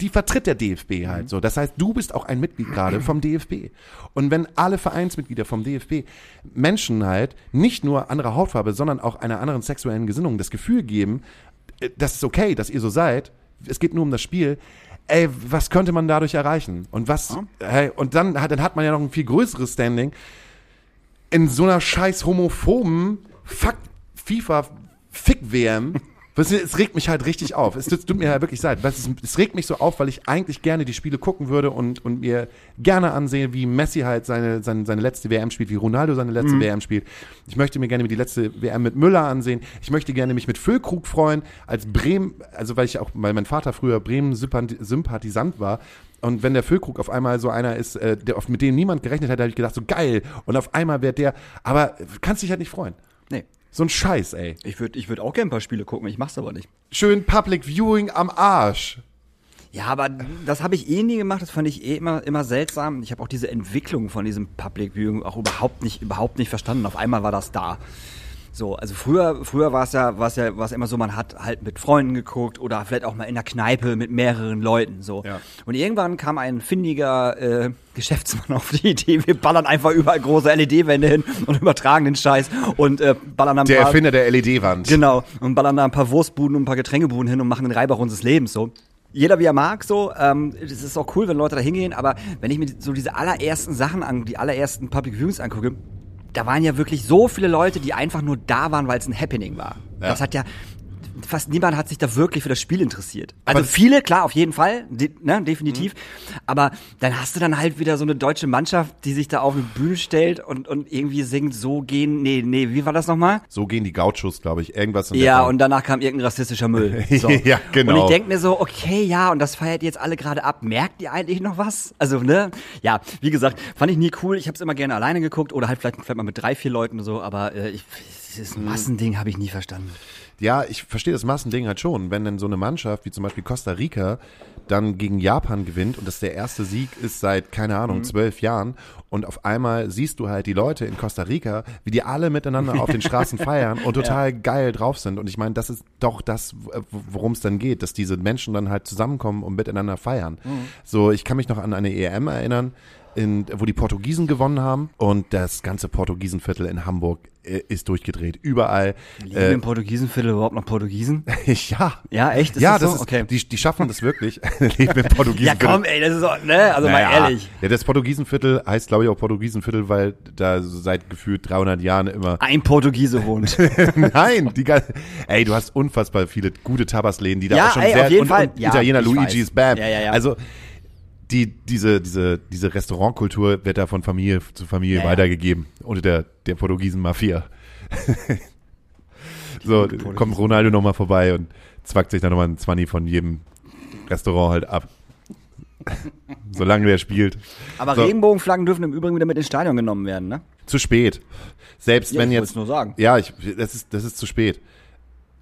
Die vertritt der DFB halt so. Das heißt, du bist auch ein Mitglied gerade vom DFB. Und wenn alle Vereinsmitglieder vom DFB Menschen halt nicht nur anderer Hautfarbe, sondern auch einer anderen sexuellen Gesinnung das Gefühl geben, äh, das ist okay, dass ihr so seid, es geht nur um das Spiel, ey, was könnte man dadurch erreichen? Und was, hey, und dann hat, dann hat man ja noch ein viel größeres Standing in so einer scheiß homophoben Fuck FIFA Fick WM Weißt du, Es regt mich halt richtig auf. Es tut mir ja wirklich leid. Es, es regt mich so auf, weil ich eigentlich gerne die Spiele gucken würde und, und mir gerne ansehe, wie Messi halt seine, seine, seine letzte WM spielt, wie Ronaldo seine letzte WM spielt. Ich möchte mir gerne die letzte WM mit Müller ansehen. Ich möchte gerne mich mit Füllkrug freuen, als Bremen, also weil ich auch, weil mein Vater früher Bremen-Sympathisant war. Und wenn der Füllkrug auf einmal so einer ist, äh, der, auf, mit dem niemand gerechnet hat, habe ich gedacht, so geil. Und auf einmal wird der, aber kannst dich halt nicht freuen. Nee. So ein Scheiß, ey. Ich würde ich würd auch gerne ein paar Spiele gucken, ich mach's aber nicht. Schön Public Viewing am Arsch. Ja, aber das habe ich eh nie gemacht, das fand ich eh immer, immer seltsam. Ich habe auch diese Entwicklung von diesem Public Viewing auch überhaupt nicht, überhaupt nicht verstanden. Auf einmal war das da. So, also früher, früher war es ja, war es ja, war es immer so, man hat halt mit Freunden geguckt oder vielleicht auch mal in der Kneipe mit mehreren Leuten, so. Ja. Und irgendwann kam ein findiger äh, Geschäftsmann auf die Idee, wir ballern einfach überall große LED-Wände hin und übertragen den Scheiß und äh, ballern dann Der paar, Erfinder der LED-Wand. Genau. Und ballern da ein paar Wurstbuden und ein paar Getränkebuden hin und machen den Reibach unseres Lebens so. Jeder wie er mag, so. Ähm, es ist auch cool, wenn Leute da hingehen, aber wenn ich mir so diese allerersten Sachen an, die allerersten Public Viewings angucke, da waren ja wirklich so viele Leute, die einfach nur da waren, weil es ein Happening war. Ja. Das hat ja, fast niemand hat sich da wirklich für das Spiel interessiert. Also viele, klar, auf jeden Fall, de, ne, definitiv. Aber dann hast du dann halt wieder so eine deutsche Mannschaft, die sich da auf eine Bühne stellt und, und irgendwie singt, so gehen, nee, nee, wie war das nochmal? So gehen die Gauchos, glaube ich. Irgendwas in der Ja, Form. und danach kam irgendein rassistischer Müll. So. Ja, genau. Und ich denk mir so, okay, ja, und das feiert ihr jetzt alle gerade ab. Merkt ihr eigentlich noch was? Also, ne? Ja, wie gesagt, fand ich nie cool. Ich habe es immer gerne alleine geguckt oder halt vielleicht, vielleicht mal mit drei, vier Leuten oder so, aber äh, ich, dieses Mhm. Massending habe ich nie verstanden. Ja, ich verstehe das Massending halt schon. Wenn denn so eine Mannschaft wie zum Beispiel Costa Rica dann gegen Japan gewinnt und das der erste Sieg ist seit, keine Ahnung, Mhm. zwölf Jahren und auf einmal siehst du halt die Leute in Costa Rica, wie die alle miteinander auf den Straßen feiern und total geil drauf sind. Und ich meine, das ist doch das, worum es dann geht, dass diese Menschen dann halt zusammenkommen und miteinander feiern. Mhm. So, ich kann mich noch an eine EM erinnern, in, wo die Portugiesen gewonnen haben und das ganze Portugiesenviertel in Hamburg ist durchgedreht. Überall. Lieben Äh, im Portugiesenviertel überhaupt noch Portugiesen? ja. Ja, echt? Ist ja, das das, so? ist, Okay. die, die schaffen das wirklich. Leben im Portugiesen. Ja, komm, ey, das ist doch, ne? Also mal ehrlich. Ja, das Portugiesenviertel heißt, glaube ich, auch Portugiesenviertel, weil da seit gefühlt 300 Jahren immer. Ein Portugiese wohnt. Nein, die ganze, ey, du hast unfassbar viele gute Tabasläden, die da Ja, auch schon ey, sehr auf jeden und, Fall. und Ja, Italiener Luigi's. Bam. Ja, ja, ja. Also die diese diese diese Restaurantkultur wird da von Familie zu Familie Ja, ja. weitergegeben unter der der Portugiesen Mafia. so kommt Ronaldo noch mal vorbei und zwackt sich dann nochmal ein 20 von jedem Restaurant halt ab. Solange der spielt. Aber So. Regenbogenflaggen dürfen im Übrigen wieder mit ins Stadion genommen werden, ne? Zu spät. Selbst Ja, wenn ich jetzt. nur sagen. Ja, ich, das ist, das ist zu spät.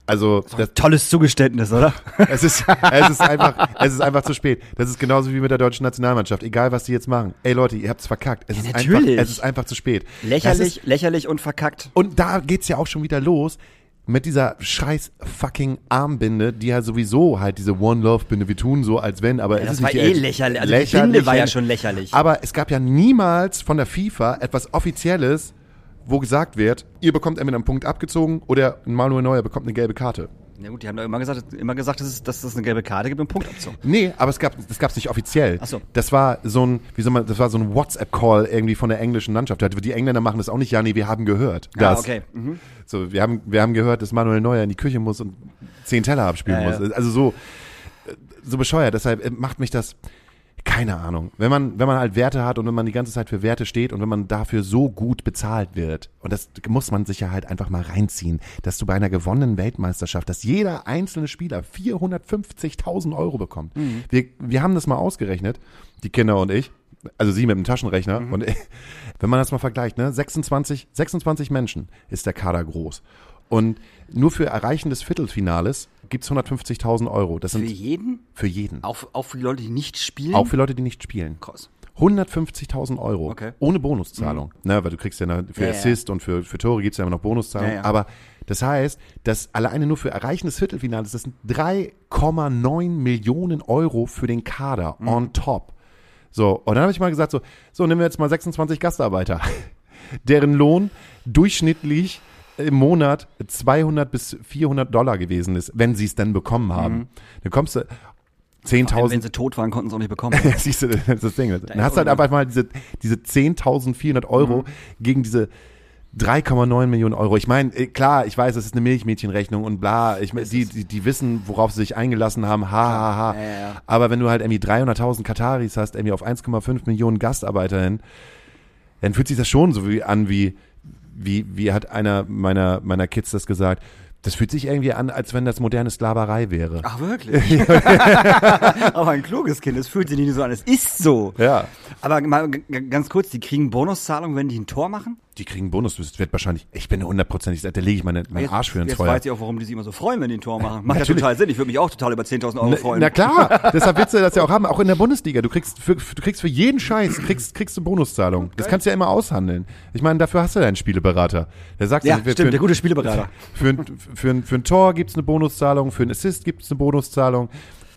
Also, das, Tolles Zugeständnis, oder? es ist, es ist einfach, es ist einfach zu spät. Das ist genauso wie mit der deutschen Nationalmannschaft. Egal, was die jetzt machen. Ey Leute, ihr habt's verkackt. Es ist einfach, natürlich. es ist einfach zu spät. Lächerlich, Ist, lächerlich und verkackt. und da geht's ja auch schon wieder los. Mit dieser scheiß fucking Armbinde, die ja sowieso halt diese One Love Binde, wir tun so, als wenn, aber es das ist war nicht eh lächerlich. Also die Binde war ja schon lächerlich. Aber es gab ja niemals von der FIFA etwas Offizielles, wo gesagt wird, ihr bekommt entweder einen Punkt abgezogen oder Manuel Neuer bekommt eine gelbe Karte. Ja gut, die haben doch immer gesagt, immer gesagt, dass es, dass es eine gelbe Karte gibt und Punktabzug. Nee, aber es gab das gab's nicht offiziell. Ach so. Das war so ein, wie soll man, das war so ein WhatsApp Call irgendwie von der englischen Mannschaft. Die Engländer machen das auch nicht, ja, nee, wir haben gehört. Ja, Das. okay. Mhm. So, wir haben wir haben gehört, dass Manuel Neuer in die Küche muss und zehn Teller abspielen Ja, ja. muss. Also so so bescheuert, deshalb äh, macht mich das keine Ahnung. Wenn man, wenn man halt Werte hat und wenn man die ganze Zeit für Werte steht und wenn man dafür so gut bezahlt wird, und das muss man sich ja halt einfach mal reinziehen, dass du bei einer gewonnenen Weltmeisterschaft, dass jeder einzelne Spieler 450.000 Euro bekommt. Wir, wir haben das mal ausgerechnet, die Kinder und ich, also sie mit dem Taschenrechner und ich, wenn man das mal vergleicht, ne, 26, 26 Menschen ist der Kader groß. Und nur für Erreichen des Viertelfinales gibt's 150.000 Euro. Das Für sind jeden? für jeden. Auch, auch für die Leute, die nicht spielen? Auch für Leute, die nicht spielen. Krass. 150.000 Euro. Okay. Ohne Bonuszahlung. Ne, weil du kriegst ja für Ja, ja. Assist und für, für Tore gibt's ja immer noch Bonuszahlung. Ja, ja. Aber das heißt, dass alleine nur für Erreichen des Viertelfinales, das sind 3,9 Millionen Euro für den Kader Mhm. on top. So, und dann habe ich mal gesagt, so, so nehmen wir jetzt mal 26 Gastarbeiter, deren Lohn durchschnittlich im Monat 200 bis 400 Dollar gewesen ist, wenn sie es denn bekommen haben. Dann kommst du Wenn 10.000 sie tot waren, konnten sie auch nicht bekommen. Siehst du, das ist das Ding. Dann hast du halt einfach mal diese, diese 10.400 Euro Mhm. gegen diese 3,9 Millionen Euro. Ich meine, äh, klar, ich weiß, es ist eine Milchmädchenrechnung und bla. Ich mein, die, die, die wissen, worauf sie sich eingelassen haben. Ha, ha, ha. Ja, ja, ja. Aber wenn du halt irgendwie 300.000 Kataris hast, irgendwie auf 1,5 Millionen Gastarbeiter hin, dann fühlt sich das schon so wie an, wie, wie, wie hat einer meiner, meiner Kids das gesagt. Das fühlt sich irgendwie an, als wenn das moderne Sklaverei wäre. Ach, wirklich? Aber ein kluges Kind, es fühlt sich nicht so an, es ist so. Ja. Aber mal ganz kurz, die kriegen Bonuszahlung, wenn die ein Tor machen? Die kriegen Bonus, das wird wahrscheinlich, ich bin hundertprozentig, da lege ich meine, meinen Jetzt- Arsch für ins Jetzt Feuer. weiß ich auch, warum die sich immer so freuen, wenn die ein Tor machen. Macht ja Natürlich. total Sinn. Ich würde mich auch total über 10.000 Euro Na, freuen. na klar, deshalb willst du das ja auch haben, auch in der Bundesliga. Du kriegst für, du kriegst für jeden Scheiß kriegst, kriegst du Bonuszahlung. Das kannst du ja immer aushandeln. Ich meine, dafür hast du ja einen Spieleberater. Der sagt Ja, für, stimmt, für, der gute Spieleberater. Für, ein- für, ein- für ein Tor gibt's eine Bonuszahlung, für einen Assist gibt's eine Bonuszahlung.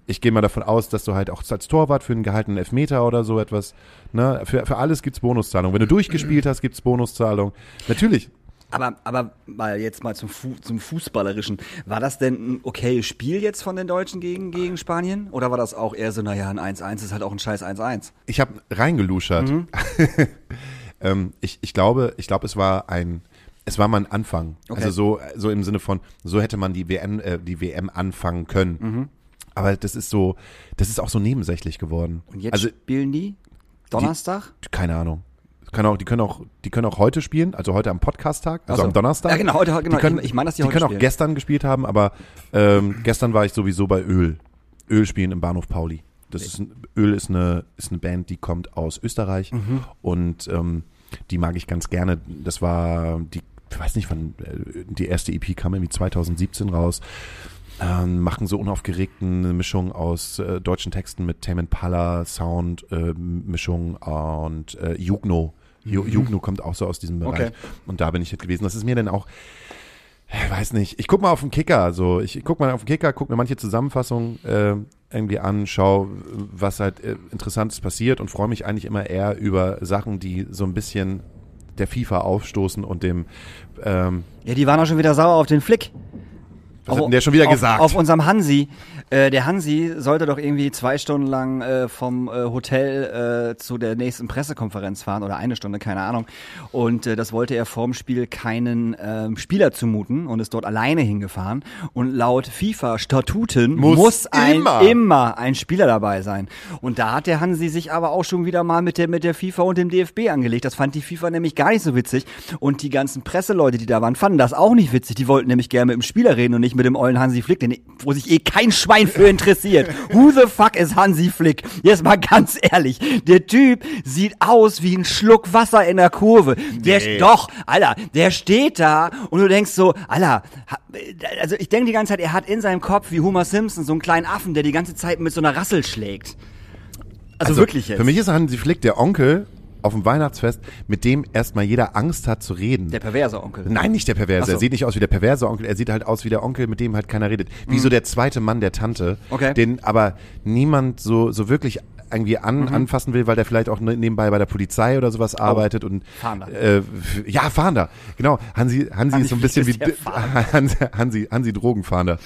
Ich gehe mal davon aus, dass du halt auch als Torwart für einen gehaltenen Elfmeter oder so etwas, ne, für, für alles gibt's Bonuszahlung. Wenn du durchgespielt hast, gibt's Bonuszahlung. Natürlich. Aber, aber mal jetzt mal zum, Fu zum Fußballerischen. War das denn ein okayes Spiel jetzt von den Deutschen gegen, gegen Spanien? Oder war das auch eher so, naja, ein 1-1 ist halt auch ein scheiß 1-1? Ich habe reingeluschert. Mhm. ähm, ich, ich glaube, ich glaube, es war ein, es war mal ein Anfang. Okay. Also so, so im Sinne von, so hätte man die WM, äh, die WM anfangen können. Mhm. Aber das ist so, das ist auch so nebensächlich geworden. Und jetzt also spielen die? Donnerstag? keine Ahnung. Kann auch, die können auch, die können auch heute spielen, also heute am Podcast-Tag, also so. am Donnerstag. Ja, genau, heute, genau. Die können, ich, ich meine, dass die, die heute können auch spielen. gestern gespielt haben, aber ähm, gestern war ich sowieso bei Öl. Öl spielen im Bahnhof Pauli. Das ist ein, Öl ist eine, ist eine Band, die kommt aus Österreich Mhm. und ähm, die mag ich ganz gerne. Das war die, ich weiß nicht, wann äh, die erste EP kam irgendwie 2017 raus. Ähm, machen so unaufgeregten eine Mischung aus äh, deutschen Texten mit Tame Impala, Sound, äh, Mischung und äh, Jugno. Ju Jugno kommt auch so aus diesem Bereich. Mhm. Okay. Und da bin ich jetzt gewesen. Das ist mir dann auch, ich weiß nicht, ich guck mal auf den Kicker, so ich guck mal auf den Kicker, guck mir manche Zusammenfassungen äh, irgendwie an, schau, was halt äh, Interessantes passiert und freue mich eigentlich immer eher über Sachen, die so ein bisschen der FIFA aufstoßen und dem, ähm, Ja, die waren auch schon wieder sauer auf den Flick. Was hat denn der schon wieder auf, gesagt? Auf unserem Hansi. Äh, der Hansi sollte doch irgendwie zwei Stunden lang äh, vom äh, Hotel äh, zu der nächsten Pressekonferenz fahren oder eine Stunde, keine Ahnung. Und äh, das wollte er vorm Spiel keinen ähm, Spieler zumuten und ist dort alleine hingefahren. Und laut FIFA-Statuten Muss muss, ein, immer. immer ein Spieler dabei sein. Und da hat der Hansi sich aber auch schon wieder mal mit der, mit der FIFA und dem DFB angelegt. Das fand die FIFA nämlich gar nicht so witzig. Und die ganzen Presseleute, die da waren, fanden das auch nicht witzig. Die wollten nämlich gerne mit dem Spieler reden und nicht mit dem ollen Hansi Flick, den, wo sich eh kein Schwein für interessiert. Who the fuck is Hansi Flick? Jetzt mal ganz ehrlich. Der Typ sieht aus wie ein Schluck Wasser in der Kurve. Der, Nee. doch, Alter, der steht da und du denkst so, Alter, also ich denke die ganze Zeit, er hat in seinem Kopf wie Homer Simpson so einen kleinen Affen, der die ganze Zeit mit so einer Rassel schlägt. Also, wirklich jetzt. Für mich ist Hansi Flick der Onkel auf dem Weihnachtsfest, mit dem erstmal jeder Angst hat zu reden. der perverse Onkel. Nein, nicht der Perverse. So. Er sieht nicht aus wie der perverse Onkel. Er sieht halt aus wie der Onkel, mit dem halt keiner redet. Wie so der zweite Mann der Tante, Mhm. Okay. den aber niemand so, so wirklich irgendwie an, Mhm. anfassen will, weil der vielleicht auch ne- nebenbei bei der Polizei oder sowas arbeitet und Oh, Fahnder. Äh, ja, Fahnder. Genau. Hansi, Hansi, Hansi ist so ein bisschen wie. Hansi, Hansi, Hansi Drogenfahnder.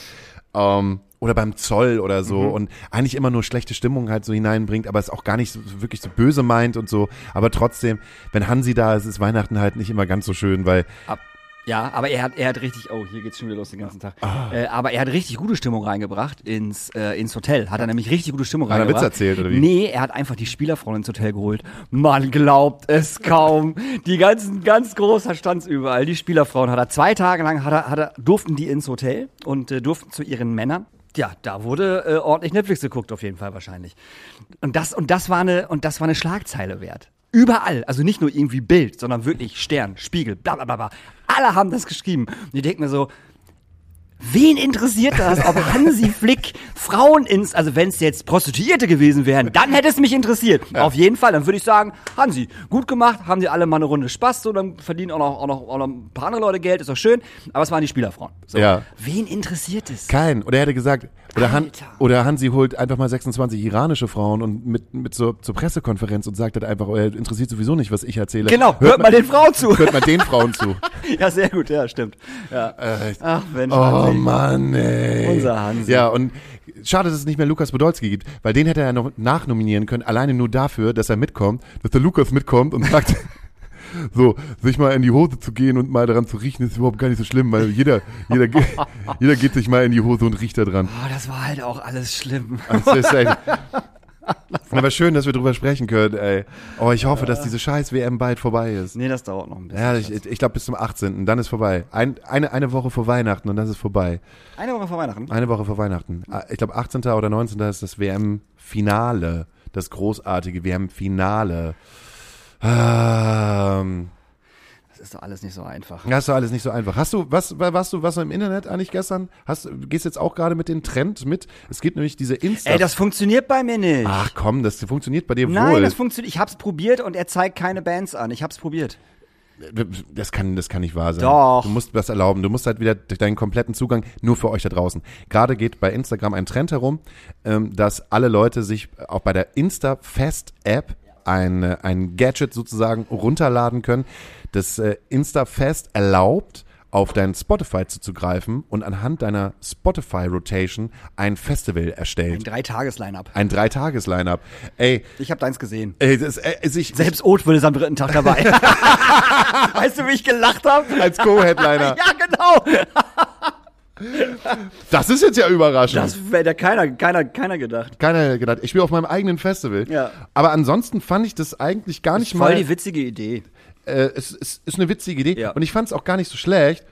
Ähm, oder beim Zoll oder so Mhm. und eigentlich immer nur schlechte Stimmung halt so hineinbringt, aber es auch gar nicht so, so wirklich so böse meint und so. Aber trotzdem, wenn Hansi da ist, ist Weihnachten halt nicht immer ganz so schön, weil Ab, ja, aber er hat, er hat richtig, oh, hier geht's schon wieder los den ganzen Tag. Ah. Äh, aber er hat richtig gute Stimmung reingebracht ins, äh, ins Hotel. Hat er nämlich richtig gute Stimmung Hat er reingebracht. Witz erzählt, oder wie? Nee, er hat einfach die Spielerfrau ins Hotel geholt. Man glaubt es kaum. Die ganzen, ganz groß, da stand's überall. Die Spielerfrauen hat er zwei Tage lang, hat er, hat er, durften die ins Hotel und äh, durften zu ihren Männern. Ja, da wurde äh, ordentlich Netflix geguckt, auf jeden Fall wahrscheinlich. Und das, und das war eine, und das war eine Schlagzeile wert. Überall, also nicht nur irgendwie Bild, sondern wirklich Stern, Spiegel, bla bla bla bla. Alle haben das geschrieben. Und ich denke mir so, Wen interessiert das, ob Hansi Flick Frauen ins, also wenn es jetzt Prostituierte gewesen wären, dann hätte es mich interessiert. Auf jeden Fall, dann würde ich sagen, Hansi, gut gemacht, haben die alle mal eine Runde Spaß, so, dann verdienen auch noch, auch noch, auch noch ein paar andere Leute Geld, ist doch schön, aber es waren die Spielerfrauen. So. Ja. Wen interessiert es? Kein. Oder er hätte gesagt, oder, Han, oder Hansi holt einfach mal 26 iranische Frauen und mit, mit zur, zur Pressekonferenz und sagt halt einfach, er interessiert sowieso nicht, was ich erzähle. Genau, hört mal den Frauen zu. Hört mal den Frauen zu. Ja, sehr gut, ja, stimmt. Ja. Äh, Ach, Mensch, oh Hansi. Mann, ey. Unser Hansi. Ja, und schade, dass es nicht mehr Lukas Podolski gibt, weil den hätte er noch nachnominieren können, alleine nur dafür, dass er mitkommt, dass der Lukas mitkommt und sagt, so, sich mal in die Hose zu gehen und mal daran zu riechen, ist überhaupt gar nicht so schlimm, weil jeder, jeder, jeder geht sich mal in die Hose und riecht da dran. Oh, das war halt auch alles schlimm. Das ist echt, aber schön, dass wir drüber sprechen können, ey. Oh, ich hoffe, dass diese scheiß WM bald vorbei ist. Nee, das dauert noch ein bisschen. Ja, ich, ich glaube bis zum 18. Dann ist vorbei. Ein, eine, eine Woche vor Weihnachten und dann ist es vorbei. Eine Woche vor Weihnachten. Eine Woche vor Weihnachten. Ah, Ich glaube 18. oder 19. ist das WM-Finale. Das großartige WM-Finale. Ähm, Das ist doch alles nicht so einfach. das ist doch alles nicht so einfach. Hast du, was, warst du, was im Internet eigentlich gestern? Hast, gehst jetzt auch gerade mit dem Trend mit? Es gibt nämlich diese Insta. Ey, das funktioniert bei mir nicht. Ach komm, das funktioniert bei dir Nein, wohl. das funktioniert. Ich hab's probiert und er zeigt keine Bands an. Ich hab's probiert. Das kann, das kann nicht wahr sein. Doch. Du musst das erlauben. Du musst halt wieder durch deinen kompletten Zugang nur für euch da draußen. Gerade geht bei Instagram ein Trend herum, ähm, dass alle Leute sich auch bei der Insta-Fest-App ein, äh, ein Gadget sozusagen runterladen können. Das äh, Insta-Fest erlaubt, auf dein Spotify zuzugreifen und anhand deiner Spotify-Rotation ein Festival Ein erstellt. Dreitages-Line-Up. Ein Dreitages-Line-Up. Ey, Ich hab deins gesehen. ey, das, ey, ich, Selbst Oth würde es am dritten Tag dabei. weißt du, wie ich gelacht habe? als Co-Headliner. Ja, genau. Das ist jetzt ja überraschend. Das wäre keiner, keiner, keiner gedacht. Keiner hätte gedacht, ich spiele auf meinem eigenen Festival. Ja. Aber ansonsten fand ich das eigentlich gar nicht Voll mal. die witzige Idee. äh, es, es ist eine witzige Idee Ja. und ich fand es auch gar nicht so schlecht,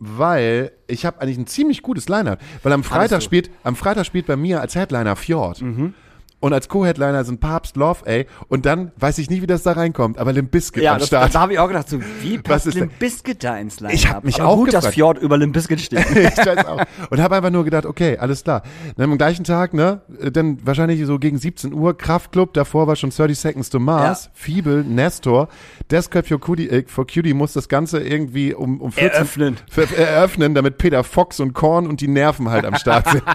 weil ich habe eigentlich ein ziemlich gutes Line-Up. Weil am Freitag spielt, am Freitag spielt bei mir als Headliner Fjord. Mhm. Und als Co-Headliner sind Papst Love, ey. Und dann weiß ich nie, wie das da reinkommt, aber Limp Bizkit Ja, am das, Start. da habe ich auch gedacht, so, wie Was passt ist Limp Bizkit da ins Line-Up? Ich hab mich Aber auch gut, dass gefragt. Fjord über Limp Bizkit steht. ich weiß auch. Und habe einfach nur gedacht, okay, alles klar. Dann am gleichen Tag, ne, dann wahrscheinlich so gegen 17 Uhr, Kraftclub, davor war schon 30 Seconds to Mars, Ja. Fiebel, Nestor, Desktop for Cutie, äh, for Cutie muss das Ganze irgendwie um, um 14 Eröffnen. Eröffnen, damit Peter Fox und Korn und die Nerven halt am Start sind.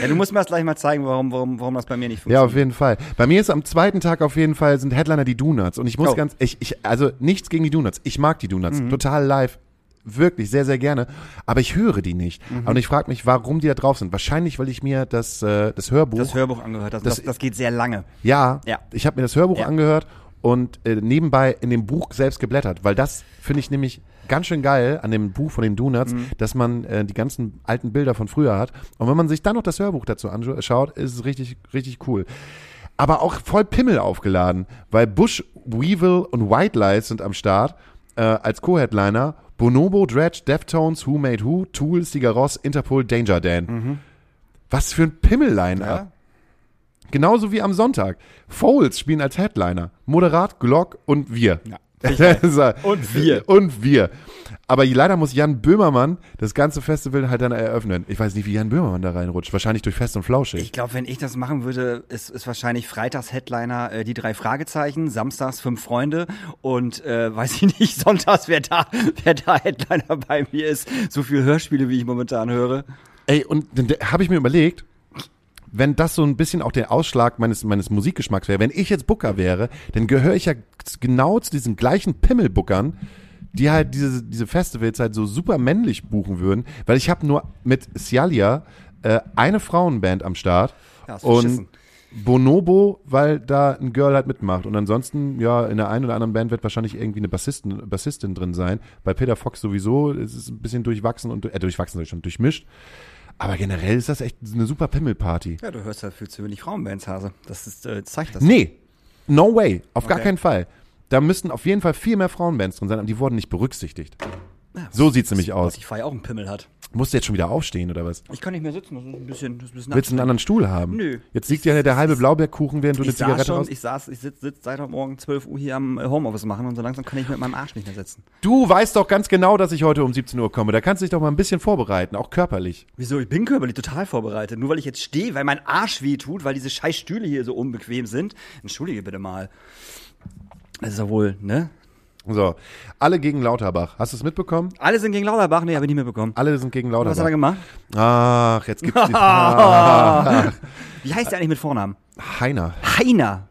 ja, du musst mir das gleich mal zeigen, warum, warum, warum das bei mir nicht ja, auf funktioniert. jeden Fall. Bei mir ist am zweiten Tag auf jeden Fall sind Headliner die Donuts und ich muss Oh. ganz, ich, ich, also nichts gegen die Donuts. Ich mag die Donuts, Mhm. total live. Wirklich sehr, sehr gerne. Aber ich höre die nicht. Mhm. Und ich frage mich, warum die da drauf sind. Wahrscheinlich, weil ich mir das, äh, das Hörbuch. das Hörbuch angehört. Das- das, das geht sehr lange. ja, Ja. ich habe mir das Hörbuch Ja. angehört und äh, nebenbei in dem Buch selbst geblättert. Weil das finde ich nämlich ganz schön geil an dem Buch von den Donuts, Mhm. dass man äh, die ganzen alten Bilder von früher hat. Und wenn man sich dann noch das Hörbuch dazu anschaut, ist es richtig, richtig cool. Aber auch voll Pimmel aufgeladen, weil Bush, Weevil und White Lies sind am Start äh, als Co-Headliner. Bonobo, Dredge, Deftones, Who Made Who, Tool, Sigur Ross, Interpol, Danger Dan. Was für ein Pimmel-Line-Up. Ja. Genauso wie am Sonntag. Foles spielen als Headliner. Moderat, Glock und wir. Ja. und wir. Und wir. Aber leider muss Jan Böhmermann das ganze Festival halt dann eröffnen. Ich weiß nicht, wie Jan Böhmermann da reinrutscht. Wahrscheinlich durch Fest und Flauschig. Ich glaube, wenn ich das machen würde, ist, ist wahrscheinlich Freitags Headliner äh, die drei Fragezeichen, Samstags fünf Freunde und äh, weiß ich nicht, Sonntags wer da, wer da Headliner bei mir ist. So viel Hörspiele, wie ich momentan höre. Ey, und dann habe ich mir überlegt, wenn das so ein bisschen auch der Ausschlag meines, meines Musikgeschmacks wäre, wenn ich jetzt Booker wäre, dann gehöre ich ja genau zu diesen gleichen Pimmelbookern, die halt diese, diese Festivals halt so super männlich buchen würden, weil ich habe nur mit Cialia äh, eine Frauenband am Start Ja, und verschissen. Bonobo, weil da ein Girl halt mitmacht. Und ansonsten, ja, in der einen oder anderen Band wird wahrscheinlich irgendwie eine Bassistin, Bassistin drin sein. Bei Peter Fox sowieso, es ist ein bisschen durchwachsen und, äh, durchwachsen schon, durchmischt. Aber generell ist das echt eine super Pimmelparty. Ja, du hörst ja viel zu wenig Frauenbands, Hase. Das ist, äh, zeigt das. Nee, no way, auf gar Okay. keinen Fall. Da müssten auf jeden Fall viel mehr Frauenbands drin sein, aber die wurden nicht berücksichtigt. So sieht's nämlich aus. Spotify auch einen Pimmel hat. Musst du jetzt schon wieder aufstehen oder was? Ich kann nicht mehr sitzen, das ist ein bisschen, das ist ein bisschen Willst du einen anderen Stuhl haben? Nö. Jetzt liegt ja der halbe Blaubeerkuchen, während du eine ich Zigarette schon, raus. ich saß, ich sitze sitz seit heute Morgen 12 Uhr hier am äh, Homeoffice machen und so langsam kann ich mit meinem Arsch nicht mehr sitzen. Du weißt doch ganz genau, dass ich heute um 17 Uhr komme. Da kannst du dich doch mal ein bisschen vorbereiten, auch körperlich. Wieso? Ich bin körperlich total vorbereitet. Nur weil ich jetzt stehe, weil mein Arsch weh tut, weil diese scheiß Stühle hier so unbequem sind. Entschuldige bitte mal. Das ist ja wohl, ne? So, alle gegen Lauterbach. Hast du es mitbekommen? Alle sind gegen Lauterbach? Nee, habe ich nicht mitbekommen. Alle sind gegen Was hat er Lauterbach. gemacht? Ach, jetzt gibt's die. Ah, Wie heißt der eigentlich mit Vornamen? Heiner. Heiner.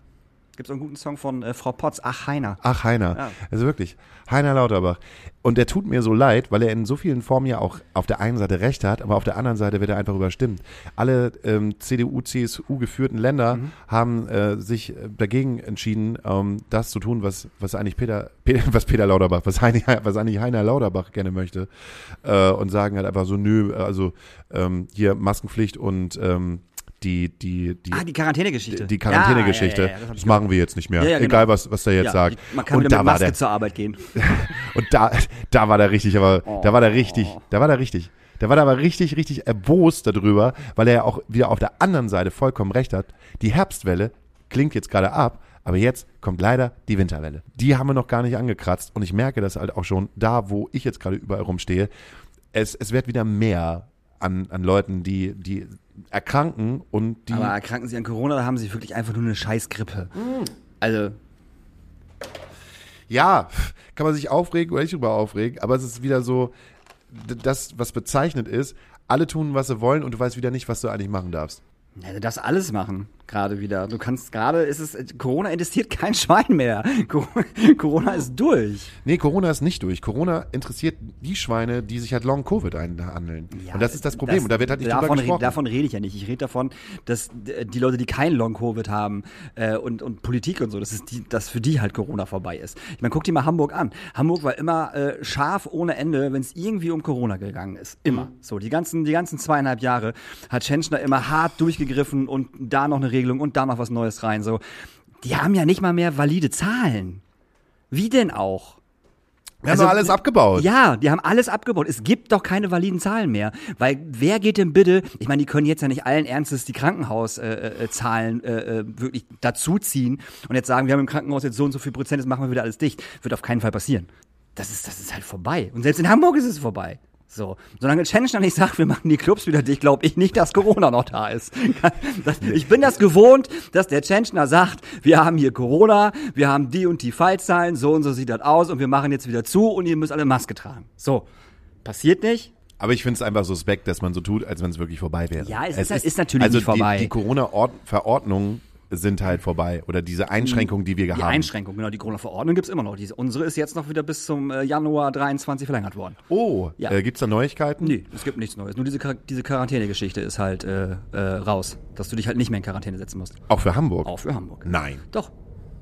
Gibt es einen guten Song von äh, Frau Potts? Ach, Heiner. Ach, Heiner. Ja. Also wirklich. Heiner Lauterbach. Und der tut mir so leid, weil er in so vielen Formen ja auch auf der einen Seite Recht hat, aber auf der anderen Seite wird er einfach überstimmt. Alle ähm, CDU, CSU geführten Länder Mhm. haben äh, sich äh, dagegen entschieden, ähm, das zu tun, was, was eigentlich Peter, Peter, was Peter Lauterbach, was, Heini, was eigentlich Heiner Lauterbach gerne möchte. Äh, und sagen halt einfach so, nö, also ähm, hier Maskenpflicht und ähm, die, die, die, Ah, die Quarantänegeschichte. die Quarantänegeschichte, Ja, ja, ja, das das machen wir jetzt nicht mehr. Genau. Egal, was, was der jetzt sagt. die- Man kann und wieder da mit war Maske der, zur Arbeit gehen. und da, da war der richtig, aber da war der richtig, Oh. da war der richtig. Da war der aber richtig, richtig erbost darüber, weil er ja auch wieder auf der anderen Seite vollkommen recht hat. Die Herbstwelle klingt jetzt gerade ab, aber jetzt kommt leider die Winterwelle. Die haben wir noch gar nicht angekratzt und ich merke das halt auch schon da, wo ich jetzt gerade überall rumstehe. Es, es wird wieder mehr an, an Leuten, die, die erkranken und die. Aber erkranken sie an Corona, da haben sie wirklich einfach nur eine Scheißgrippe. Also, Ja, kann man sich aufregen oder nicht drüber aufregen, aber es ist wieder so, das, was bezeichnet ist, alle tun, was sie wollen und du weißt wieder nicht, was du eigentlich machen darfst. ja, du darfst alles machen, gerade wieder. Du kannst gerade, ist es, Corona interessiert kein Schwein mehr. Co- Corona ist durch. Nee, Corona ist nicht durch. Corona interessiert die Schweine, die sich halt Long Covid einhandeln. und das ist das Problem. und da wird halt nicht davon, gesprochen. Rede, davon rede ich ja nicht. Ich rede davon, dass äh, die Leute, die kein Long-Covid haben äh, und, und Politik und so, dass, die, dass für die halt Corona vorbei ist. Ich meine, guck dir mal Hamburg an. Hamburg war immer äh, scharf ohne Ende, wenn es irgendwie um Corona gegangen ist. Immer. Mhm. So, die ganzen, die ganzen zweieinhalb Jahre hat Tschentschner immer hart durchgegriffen und da noch eine Regelung und da noch was Neues rein. So, die haben ja nicht mal mehr valide Zahlen. Wie denn auch? Wir haben doch alles abgebaut. Also, Ja, die haben alles abgebaut. Es gibt doch keine validen Zahlen mehr. Weil wer geht denn bitte, ich meine, die können jetzt ja nicht allen Ernstes die Krankenhauszahlen äh, äh, Zahlen, äh, äh, wirklich dazuziehen und jetzt sagen, wir haben im Krankenhaus jetzt so und so viel Prozent, jetzt machen wir wieder alles dicht. Wird auf keinen Fall passieren. Das ist, das ist halt vorbei. Und selbst in Hamburg ist es vorbei. So, solange Tschenschner nicht sagt, wir machen die Clubs wieder dicht, glaube ich nicht, dass Corona noch da ist. Das, ich bin das gewohnt, dass der Tschenschner sagt, wir haben hier Corona, wir haben die und die Fallzahlen, so und so sieht das aus und wir machen jetzt wieder zu und ihr müsst alle Maske tragen. So, passiert nicht. Aber ich finde es einfach suspekt, dass man so tut, als wenn es wirklich vorbei wäre. Ja, es ist- ist natürlich also nicht vorbei. Die, die Corona-Verordnungen sind halt vorbei. Oder diese Einschränkungen, die wir Die haben. Einschränkung, genau, die Corona-Verordnung gibt's immer noch. Diese, unsere ist jetzt noch wieder bis zum äh, Januar 23 verlängert worden. Oh, Ja. äh, gibt's da Neuigkeiten? Nee, es gibt nichts Neues. Nur diese, diese Quarantäne-Geschichte ist halt äh, äh, raus. Dass du dich halt nicht mehr in Quarantäne setzen musst. Auch für Hamburg? Auch für Hamburg. Nein. Doch.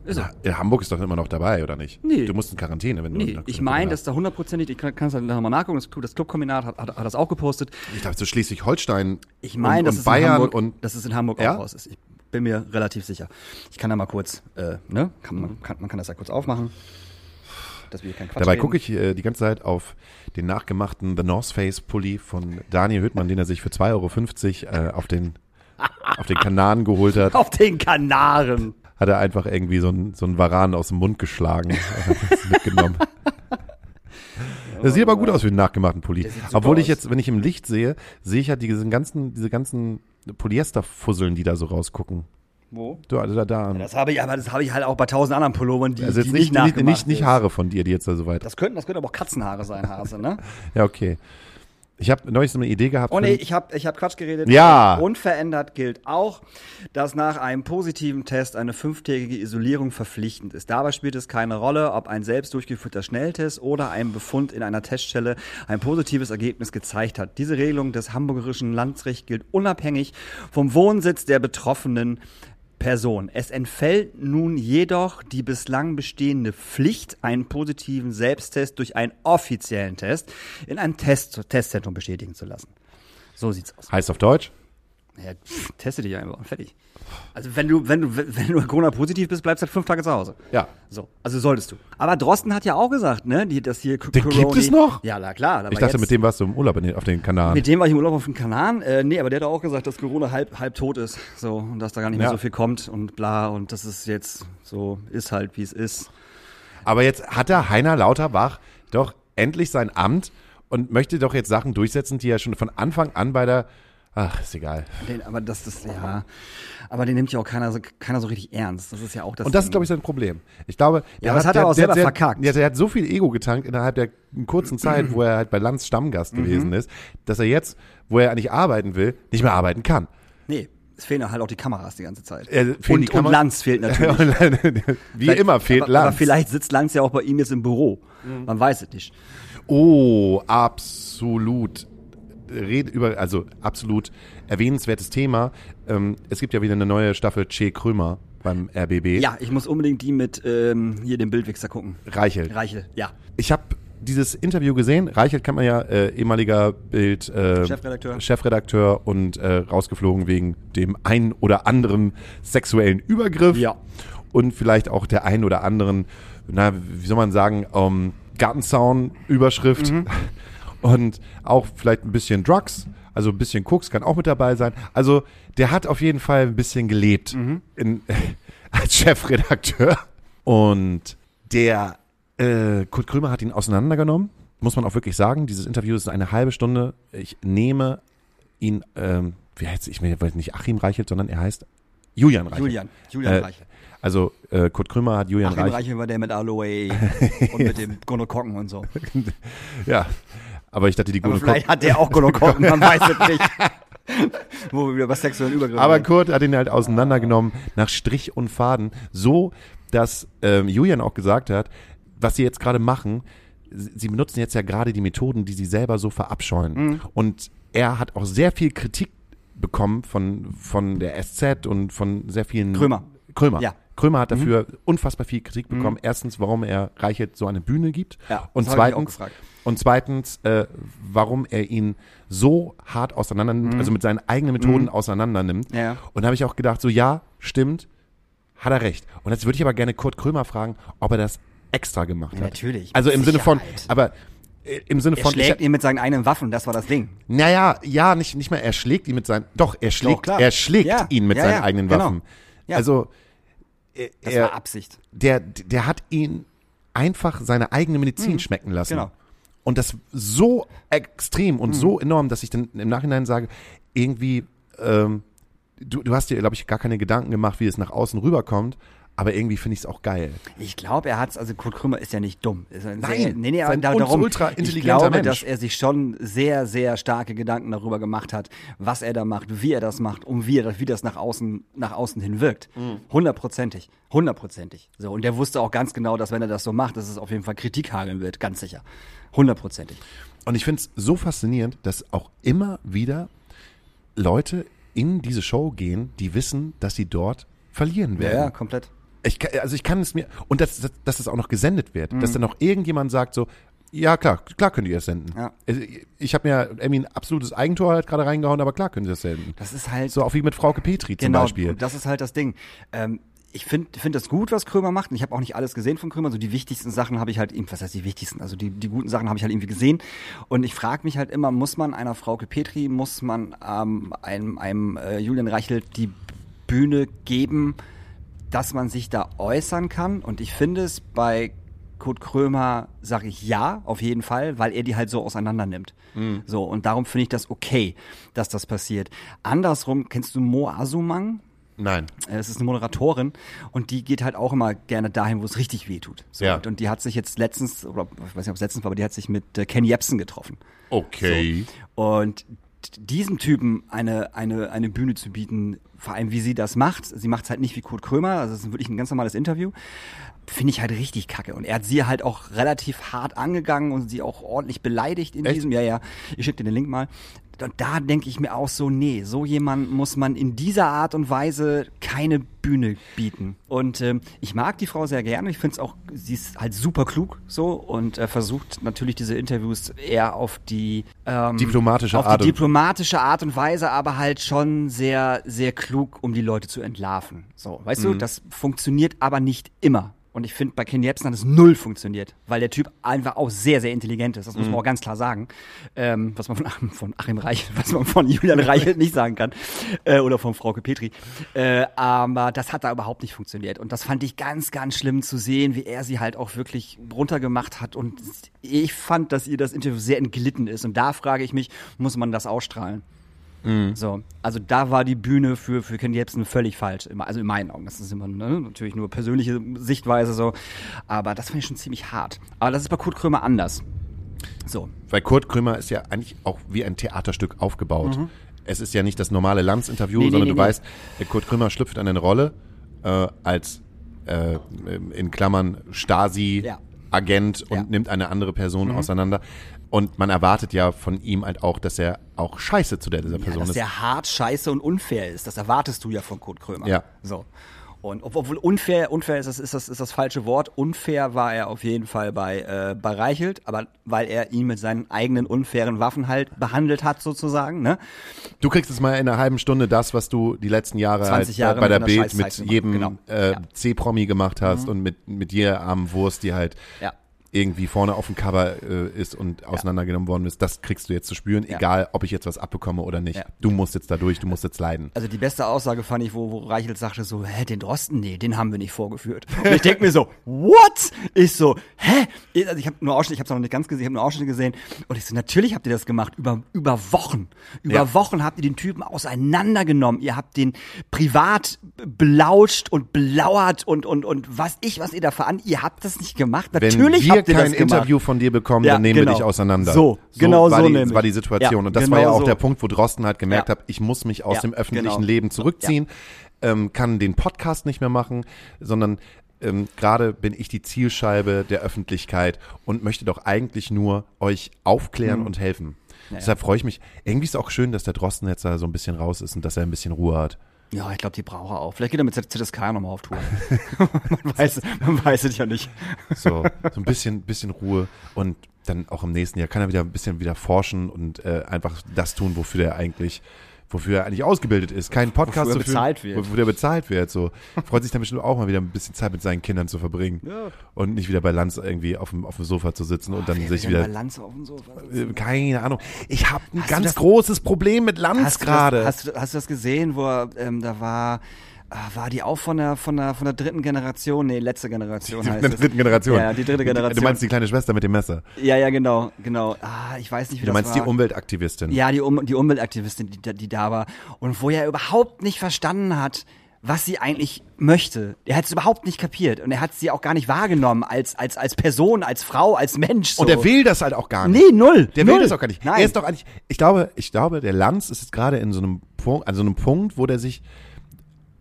Ist so. Ja, Hamburg ist doch immer noch dabei, oder nicht? Nee. Du musst in Quarantäne, wenn du Nee, ich meine, dass da hundertprozentig, ich kann es halt nochmal nachgucken, das, das Clubkombinat hat, hat, hat das auch gepostet. Ich dachte, so Schleswig-Holstein Ich meine, und, dass, es Bayern in Hamburg, und dass es in Hamburg Ja? auch raus ist. Ich bin mir relativ sicher. Ich kann da mal kurz, äh, ne? Kann, man, kann, man kann das ja kurz aufmachen. Dass wir hier keinen Quatsch Dabei gucke ich äh, die ganze Zeit auf den nachgemachten The North Face Pulli von Daniel Hüttmann, den er sich für 2,50 Euro äh, auf den auf den Kanaren geholt hat, Auf den Kanaren. hat er einfach irgendwie so einen so einen Varan aus dem Mund geschlagen und mitgenommen. Das sieht aber gut aus wie einen nachgemachten Pulli. Obwohl ich aus. jetzt, wenn ich im Licht sehe, sehe ich halt diese ganzen, diese ganzen Polyesterfusseln, die da so rausgucken. Wo? Da, da, da. Das habe ich, aber das habe ich halt auch bei tausend anderen Pullovern, die, also die jetzt nicht nicht, nicht, nachgemacht nicht. Haare von dir, die jetzt da so weit. Das könnten, das könnten aber auch Katzenhaare sein, Hase, ne? Ja, okay. Ich habe neulich so eine Idee gehabt. Oh nee, ich habe ich hab Quatsch geredet. Ja. Unverändert gilt auch, dass nach einem positiven Test eine fünftägige Isolierung verpflichtend ist. Dabei spielt es keine Rolle, ob ein selbst durchgeführter Schnelltest oder ein Befund in einer Teststelle ein positives Ergebnis gezeigt hat. Diese Regelung des hamburgerischen Landesrechts gilt unabhängig vom Wohnsitz der betroffenen Person. Es entfällt nun jedoch die bislang bestehende Pflicht, einen positiven Selbsttest durch einen offiziellen Test in einem Test Testzentrum bestätigen zu lassen. So sieht's aus. Heißt auf Deutsch? Ja, pff, teste dich einfach und fertig. Also wenn du, wenn du, wenn du Corona-positiv bist, bleibst du halt fünf Tage zu Hause. Ja. So, also solltest du. Aber Drosten hat ja auch gesagt, ne, die, dass hier Den gibt es noch? Ja, na klar. Ich dachte, jetzt, mit dem warst du im Urlaub den- auf den Kanaren. mit dem war ich im Urlaub auf den Kanaren. Äh, nee, aber der hat auch gesagt, dass Corona halb, halb tot ist. So, und dass da gar nicht mehr Ja. so viel kommt und bla. Und dass es jetzt so ist halt, wie es ist. Aber jetzt hat der Heiner Lauterbach doch endlich sein Amt und möchte doch jetzt Sachen durchsetzen, die er schon von Anfang an bei der. Ach, ist egal. Den, aber das, das, ja. Aber den nimmt ja auch keiner so, keiner so richtig ernst. Das ist ja auch das. Und das ist, Ding. glaube ich, sein Problem. Ich glaube, Ja, das hat er auch selber verkackt. Ja, der hat so viel Ego getankt innerhalb der kurzen Zeit, wo er halt bei Lanz Stammgast Mhm. gewesen ist, dass er jetzt, wo er eigentlich arbeiten will, nicht mehr arbeiten kann. Nee. Es fehlen halt auch die Kameras die ganze Zeit. Äh, und, und Lanz fehlt natürlich. Wie Vielleicht- immer fehlt aber, Lanz. Aber vielleicht sitzt Lanz ja auch bei ihm jetzt im Büro. Man weiß es nicht. Oh, absolut. Red über, also absolut erwähnenswertes Thema. Ähm, es gibt ja wieder eine neue Staffel Che Krömer beim RBB. Ja, ich muss unbedingt die mit ähm, hier dem Bildwichser gucken. Reichelt. Reichel, ja. Ich habe dieses Interview gesehen. Reichelt kennt man ja, äh, ehemaliger Bild äh, Chefredakteur. Chefredakteur und äh, rausgeflogen wegen dem einen oder anderen sexuellen Übergriff. Ja. Und vielleicht auch der einen oder anderen, na, wie soll man sagen, ähm, Gartenzaun-Überschrift. Mhm. Und auch vielleicht ein bisschen Drugs, also ein bisschen Koks kann auch mit dabei sein. Also der hat auf jeden Fall ein bisschen gelebt Mhm. in, als Chefredakteur. Und der äh, Kurt Krömer hat ihn auseinandergenommen, muss man auch wirklich sagen. Dieses Interview ist eine halbe Stunde. Ich nehme ihn, ähm, wie heißt ich weiß nicht Achim Reichelt, sondern er heißt Julian Reichelt. Julian, Julian Äh, Reichel. Also äh, Kurt Krömer hat Julian Achim Reichelt. Reichel war der mit Aloe und mit dem Gonokokken und so. Ja, aber ich dachte, die gute vielleicht hat der auch Gonokokken, man weiß es nicht. Wo wir wieder bei sexuellen Übergriffen Aber. Kurt hat ihn halt auseinandergenommen nach Strich und Faden, so dass ähm, Julian auch gesagt hat, was sie jetzt gerade machen, sie sie benutzen jetzt ja gerade die Methoden, die sie selber so verabscheuen. Mhm. Und er hat auch sehr viel Kritik bekommen von, von der SZ und von sehr vielen. Krömer. Krömer. Ja. Mhm. Krömer hat dafür unfassbar viel Kritik bekommen. Erstens, warum er Reichelt so eine Bühne gibt. Ja, und zweitens, und zweitens, äh, warum er ihn so hart auseinander nimmt, also mit seinen eigenen Methoden auseinander nimmt. Mhm. Ja. Und da habe ich auch gedacht, so ja, stimmt, hat er recht. Und jetzt würde ich aber gerne Kurt Krömer fragen, ob er das extra gemacht hat. Natürlich, Also im Sinne von, Sicherheit. aber äh, im Sinne Er von, schlägt ich, ihn mit seinen eigenen Waffen, das war das Ding. naja, ja, nicht, nicht mal, er schlägt ihn mit seinen, doch, er schlägt, klar. er schlägt Ja, ihn mit ja, seinen eigenen genau. Waffen. Ja. Also, Das er, war Absicht. der, der hat ihn einfach seine eigene Medizin schmecken lassen. genau. Und das so extrem und so enorm, dass ich dann im Nachhinein sage, irgendwie, ähm, du, du hast dir, glaube ich, gar keine Gedanken gemacht, wie es nach außen rüberkommt, aber irgendwie finde ich es auch geil. Ich glaube, er hat's, also Kurt Krümmer ist ja nicht dumm. Ist ein Nein, sehr, nee, nee, aber sein darum, ultra ich intelligenter glaube, Mensch. dass er sich schon sehr, sehr starke Gedanken darüber gemacht hat, was er da macht, wie er das macht und wie, er, das- wie das nach außen, nach außen hin wirkt. Mhm. Hundertprozentig. Hundertprozentig. So, und der wusste auch ganz genau, dass wenn er das so macht, dass es auf jeden Fall Kritik hageln wird, ganz sicher. Hundertprozentig. Und ich finde es so faszinierend, dass auch immer wieder Leute in diese Show gehen, die wissen, dass sie dort verlieren Ja, werden. ja, komplett. Ich, also ich kann es mir, und dass, dass, dass es auch noch gesendet wird, Mhm. dass dann noch irgendjemand sagt so, ja klar, klar könnt ihr es senden. Ja. Ich, ich habe mir Emmy ein absolutes Eigentor halt gerade reingehauen, aber klar könnt ihr es senden. Das ist halt So auch wie mit Frauke Petri zum genau, Beispiel. Das ist halt das Ding. Ähm, ich finde find das gut, was Krömer macht. Und ich habe auch nicht alles gesehen von Krömer. So die wichtigsten Sachen habe ich halt, eben- was heißt die wichtigsten? Also die, die guten Sachen habe ich halt irgendwie gesehen. Und ich frage mich halt immer, muss man einer Frauke Petri, muss man ähm, einem, einem äh, Julian Reichelt die Bühne geben, dass man sich da äußern kann? Und ich finde es bei Kurt Krömer sage ich ja, auf jeden Fall, weil er die halt so auseinander nimmt. So, und darum finde ich das okay, dass das passiert. Andersrum, kennst du Mo Asumang? Nein. Äh, Es ist eine Moderatorin und die geht halt auch immer gerne dahin, wo es richtig weh tut. So, Ja. und, und die hat sich jetzt letztens, oder ich weiß nicht, ob es letztens war, aber die hat sich mit äh, Ken Jebsen getroffen. Okay. Und d- diesem Typen eine, eine, eine Bühne zu bieten, vor allem wie sie das macht, sie macht es halt nicht wie Kurt Krömer, also es ist wirklich ein ganz normales Interview, finde ich halt richtig kacke. Und er hat sie halt auch relativ hart angegangen und sie auch ordentlich beleidigt in Echt? diesem, ja, ja, ich schicke dir den Link mal. Und da denke ich mir auch so, nee, so jemand muss man in dieser Art und Weise keine Bühne bieten. Und ähm, ich mag die Frau sehr gerne. Ich finde es auch, sie ist halt super klug so und äh, versucht natürlich diese Interviews eher auf die ähm, Diplomatische auf Art die und- diplomatische Art und Weise, aber halt schon sehr, sehr klug, um die Leute zu entlarven. So, weißt Mhm. du, das funktioniert aber nicht immer. Und ich finde, bei Ken Jebsen hat es null funktioniert, weil der Typ einfach auch sehr, sehr intelligent ist. Das Mhm. muss man auch ganz klar sagen. Ähm, was man von, Achim- von Achim Reichelt, was man von Julian Reichelt nicht sagen kann. Äh, oder von Frauke Petri. Äh, aber das hat da überhaupt nicht funktioniert. Und das fand ich ganz, ganz schlimm zu sehen, wie er sie halt auch wirklich runtergemacht hat. Und ich fand, dass ihr das Interview sehr entglitten ist. Und da frage ich mich, muss man das ausstrahlen? So, also da war die Bühne für, für Ken Jebsen völlig falsch. Also in meinen Augen. Das ist immer ne, natürlich nur persönliche Sichtweise so. Aber das fand ich schon ziemlich hart. Aber das ist bei Kurt Krömer anders. So. Weil Kurt Krömer ist ja eigentlich auch wie ein Theaterstück aufgebaut. Mhm. es ist ja nicht das normale Lanz-Interview, Nee, nee, sondern nee, du weißt, Kurt Krömer schlüpft an eine Rolle äh, als äh, in Klammern Stasi-Agent und Ja. nimmt eine andere Person Mhm. auseinander. Und man erwartet ja von ihm halt auch, dass er auch scheiße zu der dieser Ja, Person dass ist. der hart, scheiße und unfair ist. Das erwartest du ja von Kurt Krömer. Ja. So. Und ob- obwohl unfair, unfair ist das, ist das, ist das falsche Wort. Unfair war er auf jeden Fall bei, äh, bei Reichelt, aber weil er ihn mit seinen eigenen unfairen Waffen halt behandelt hat, sozusagen, ne? Du kriegst jetzt mal in einer halben Stunde das, was du die letzten Jahre, 20 halt Jahre bei der Bild mit jedem. Genau. äh, Ja. Mhm. C-Promi gemacht hast und mit, mit jeder armen Wurst, die halt Ja. Irgendwie vorne auf dem Cover äh, ist und auseinandergenommen worden ist, das kriegst du jetzt zu spüren, Ja. egal ob ich jetzt was abbekomme oder nicht. Ja. Du musst jetzt da durch, du musst jetzt leiden. Also die beste Aussage fand ich, wo, wo Reichelt sagte so, hä, den Drosten, nee, den haben wir nicht vorgeführt. Und ich denk mir so, what? Ich so, hä? Also ich habe nur Ausschnitte, ich habe noch nicht ganz gesehen, ich habe nur Ausschnitte gesehen. Und ich so, natürlich habt ihr das gemacht, über, über Wochen. Über Ja. Wochen habt ihr den Typen auseinandergenommen. Ihr habt den privat belauscht und belauert und, und, und was ich, was ihr da veran, ihr habt das nicht gemacht. Natürlich habt ihr kein. Interview von dir bekommen, Ja, dann nehmen genau. wir dich auseinander. So, genau war so die, nämlich. war die Situation. Ja, und das war ja genau auch so. der Punkt, wo Drosten halt gemerkt Ja. hat, ich muss mich aus dem öffentlichen genau. Leben zurückziehen, ähm, kann den Podcast nicht mehr machen, sondern ähm, gerade bin ich die Zielscheibe der Öffentlichkeit und möchte doch eigentlich nur euch aufklären Mhm. und helfen. Deshalb freue ich mich. Irgendwie ist es auch schön, dass der Drosten jetzt da so ein bisschen raus ist und dass er ein bisschen Ruhe hat. Ja, ich glaube, die braucht er auch. Vielleicht geht er mit ZSK nochmal auf Tour. man, weiß, man weiß es ja nicht. So, so ein bisschen, bisschen Ruhe und dann auch im nächsten Jahr kann er wieder ein bisschen wieder forschen und äh, einfach das tun, wofür er eigentlich, wofür er eigentlich ausgebildet ist. Keinen Podcast Wofür er bezahlt wird. wofür er bezahlt wird. So freut sich dann bestimmt auch mal wieder ein bisschen Zeit mit seinen Kindern zu verbringen Ja. und nicht wieder bei Lanz irgendwie auf dem, auf dem Sofa zu sitzen und dann sich wieder bei Lanz auf dem Sofa äh, sitzen? keine Ahnung. Ich habe ein Hast ganz das- großes Problem mit Lanz Hast du das- gerade. Hast, du- hast du das gesehen, wo er, ähm, da war, war die auch von der, von der, von der dritten Generation? Nee, letzte Generation heißt Mit der dritten Generation. Ja, die dritte Generation. Du meinst die kleine Schwester mit dem Messer. Ja, ja, genau, genau. Ah, ich weiß nicht, wie Du das meinst war. die Umweltaktivistin. Ja, die, um, die Umweltaktivistin, die, da- die da war. Und wo er überhaupt nicht verstanden hat, was sie eigentlich möchte. Er hat es überhaupt nicht kapiert. Und er hat sie auch gar nicht wahrgenommen als, als, als Person, als Frau, als Mensch. So. Und er will das halt auch gar nicht. Nee, null. Der null. will das auch gar nicht. Nein. Er ist doch eigentlich, ich glaube, ich glaube, der Lanz ist jetzt gerade in so einem Punkt, an so einem Punkt, wo der sich,